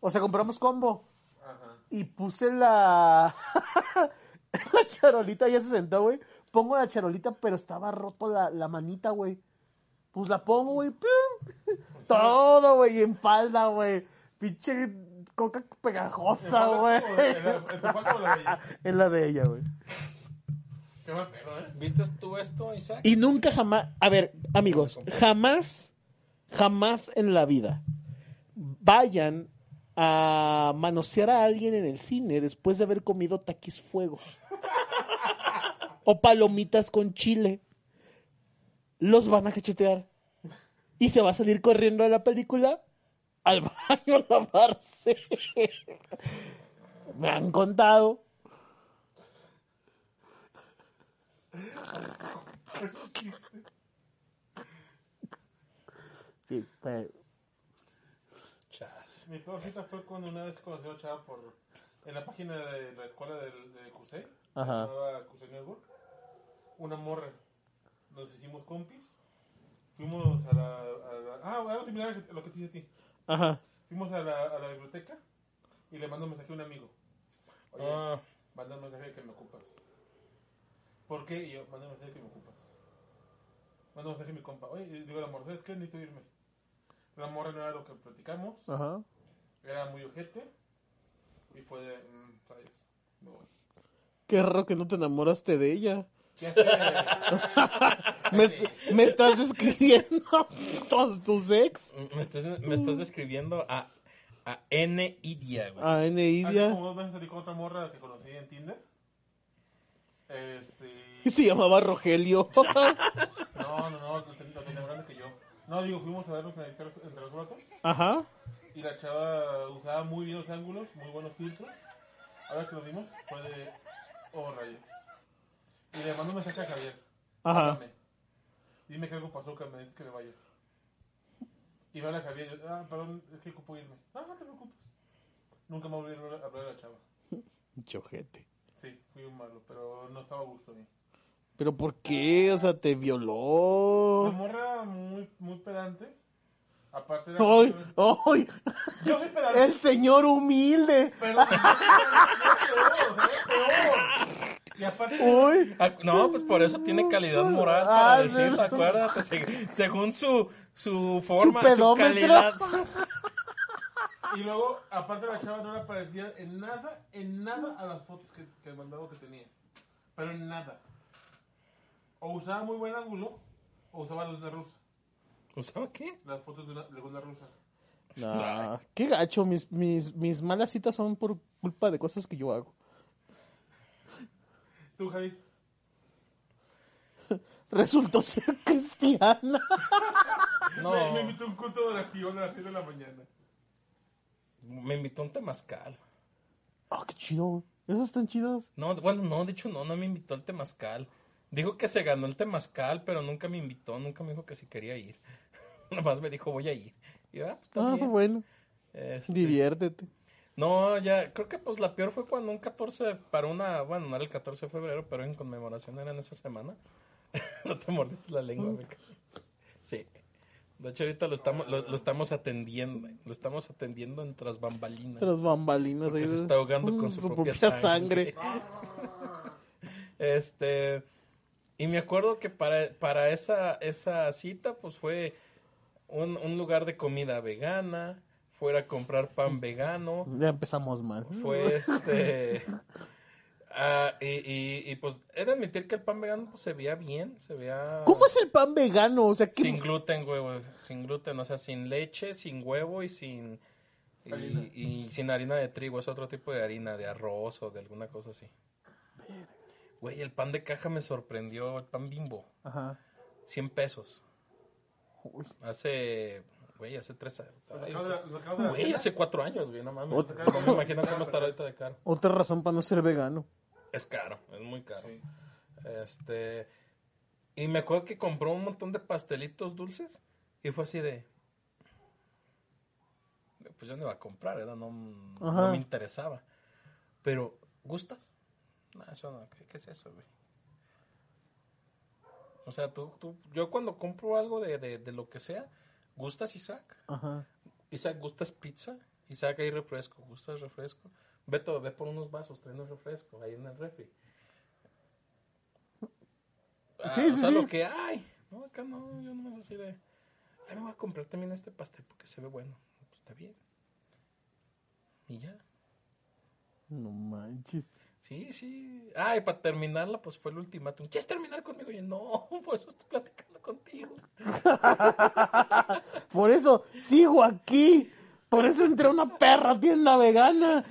O sea, compramos combo. Y puse la. la charolita, ya se sentó, güey. Pongo la charolita, pero estaba roto la, la manita, güey. Pues la pongo, güey. Todo, güey. En falda, güey. Pinche coca pegajosa, güey. En la de ella, güey. Qué mal pedo, ¿eh? ¿Viste tú esto, Isaac? Y nunca jamás. A ver, amigos, jamás, jamás en la vida vayan a manosear a alguien en el cine después de haber comido taquis fuegos o palomitas con chile. Los van a cachetear y se va a salir corriendo de la película al baño a lavarse. Me han contado. Sí. Mi peor cita fue cuando una vez conocí a una chava por, en la página de la escuela del- de, CUSE, Ajá. nueva Network, una morra. Nos hicimos compis, fuimos a la... a la- ah, algo similar a lo que te dije a ti. Ajá. Fuimos a la, a la biblioteca y le mando un mensaje a un amigo. Oye, Ah, manda un mensaje que me ocupas. ¿Por qué? Y yo, manda un mensaje que me ocupas. Manda un mensaje a mi compa. Oye, digo, la morra, ¿sabes qué? Necesito irme. La morra no era lo que platicamos. Ajá. Era muy ojete. Y fue de, mm, rayos, me voy. Qué raro que no te enamoraste de ella. Me, est- me estás describiendo todos tus ex. me, estás, me estás describiendo a, a N. Idia, güey. A N. Hace Idia. como dos meses salí con otra morra que conocí en Tinder. Este... Y se llamaba Rogelio. No, no, no, lo ten- lo tenía más grande que yo. No, digo, fuimos a vernos en el- entre los ratos. Ajá. Y la chava usaba muy bien los ángulos, muy buenos filtros. Ahora que lo vimos, fue de. Oh, rayos. Y le mando un mensaje a Javier. Ajá. Háblame. Dime que algo pasó, que me dices que me vaya. Y va a Javier. y yo, ah, perdón, es que ocupo irme. No, no te preocupes. Nunca me volví a hablar a la chava. Chojete. Sí, fui un malo, pero no estaba a gusto a mí. ¿Pero por qué? O sea, te La violó. morra muy, muy pedante. Aparte era. ¡Ay! ¡Ay! Yo. El señor humilde. Peor. Y aparte. ¡Uy! Ah, no, pues por eso tiene calidad moral para Ah, decir, sí. acuérdate, se- según su, su forma, Su calidad. Y luego, aparte la chava no le parecía en nada, en nada a las fotos que, que mandaba que tenía. Pero en nada. O usaba muy buen ángulo, o usaba luz de rusa. ¿Usaba qué? Las fotos de una, de una rusa. Nah, qué gacho. Mis, mis, mis malas citas son por culpa de cosas que yo hago. Tú, Javi. Resultó ser cristiana. No, Me, me invitó a un culto de oración a las 6 de la mañana. me invitó un temazcal. Ah, qué chido. Esos están chidos. No, bueno, no, de hecho no, no me invitó al temazcal. Dijo que se ganó el temazcal, pero nunca me invitó, nunca me dijo que si quería ir. Nomás me dijo, voy a ir. Y yo, ah, pues Ah, bueno. Este, Diviértete. No, ya, creo que pues la peor fue cuando un 14, para una, bueno, no era el 14 de febrero, pero en conmemoración era en esa semana. no te mordiste la lengua, Mm. Sí. De hecho, ahorita lo estamos, lo, lo estamos atendiendo, lo estamos atendiendo en tras bambalinas. Las bambalinas Porque ahí. se está ahogando Mm, con su, propia, sangre. este, y me acuerdo que para, para esa, esa cita, pues fue un, un lugar de comida vegana, fue ir a comprar pan vegano, Ya empezamos mal. fue este... ah, y, y, y, pues era admitir que el pan vegano pues, se veía bien, se veía... ¿Cómo es el pan vegano? O sea, ¿qué... Sin gluten, güey, güey, sin gluten, o sea, sin leche, sin huevo y sin... Y, y sin harina de trigo, es otro tipo de harina, de arroz o de alguna cosa así. Güey, el pan de caja me sorprendió, el pan bimbo, Ajá. 100 pesos. Uy. Hace, güey, hace tres años. Güey, hace cuatro años, güey, no mames. Otra- No me imagino cómo estará ahorita de caro. Otra razón para no ser vegano. Es caro, es muy caro. Sí. Este. Y me acuerdo que compró un montón de pastelitos dulces. Y fue así de. Pues yo no iba a comprar, ¿verdad? No, no me interesaba. Pero, ¿gustas? No, eso no. ¿Qué, qué es eso, güey? O sea, tú, tú, yo cuando compro algo de, de, de lo que sea, ¿gustas, Isaac? Ajá. Isaac, ¿gustas pizza? Isaac, hay refresco. ¿Gustas refresco? Beto, ve por unos vasos, trae un refresco ahí en el refri. Ah, Sí, o sí, sea, sí. lo que hay. No, acá no, yo nomás así de. Ay, me voy a comprar también este pastel porque se ve bueno. Pues está bien. Y ya. No manches. Sí, sí. Ah, y para terminarla, pues fue el ultimátum. ¿Quieres terminar conmigo? Y yo, no, por eso estoy platicando contigo. Por eso sigo aquí. Por eso entré a una perra tienda vegana.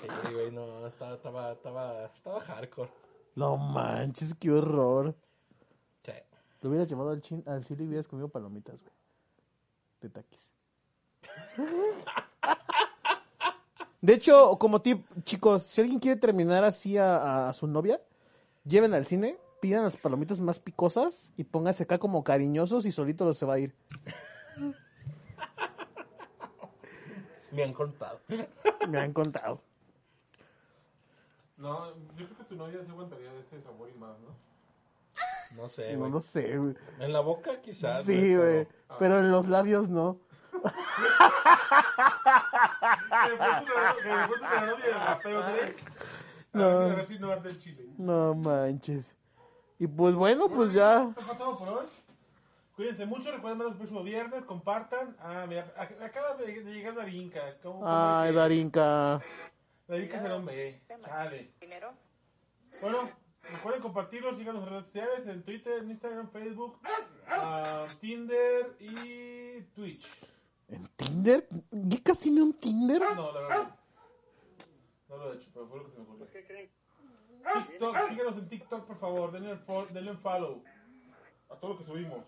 Sí, güey, no, estaba, estaba, estaba, estaba hardcore. No manches, qué horror. Sí. Lo hubieras llevado al, chin, al cine y hubieras comido palomitas, güey. De taquis. De hecho, como tip, chicos, si alguien quiere terminar así a, a su novia, lleven al cine, pidan las palomitas más picosas y pónganse acá como cariñosos y solito los se va a ir. Me han contado. Me han contado. No, yo creo que tu novia se aguantaría de ese sabor y más, ¿no? No sé, No güey. lo sé, güey. En la boca quizás. Sí, güey. pero- Pero en los labios no. No. no manches. Y pues bueno, pues ya. Todo por hoy. Cuídense mucho, recuerden ver el próximo viernes, compartan. Ah, mira, ac- acaba de llegar Darinka. ¿Cómo, cómo Ay, Darinka. Darinka es el hombre. Chale. Primero. Bueno, recuerden compartirlo, síganos en redes sociales, en Twitter, en Instagram, Facebook, ah, Tinder y Twitch. ¿En Tinder? ¿Gekas tiene un Tinder? No, la verdad. No lo he hecho, pero fue lo que se me ocurrió. Pues, ¿Qué creen? TikTok, síganos en TikTok, por favor. Denle un, follow. A todo lo que subimos.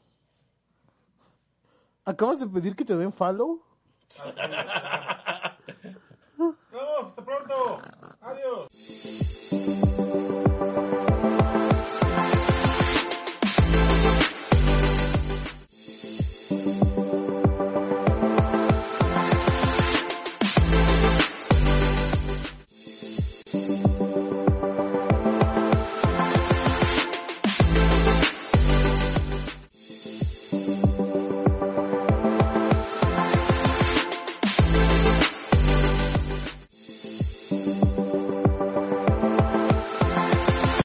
¿Acabas de pedir que te den follow? Nos hasta pronto. Adiós.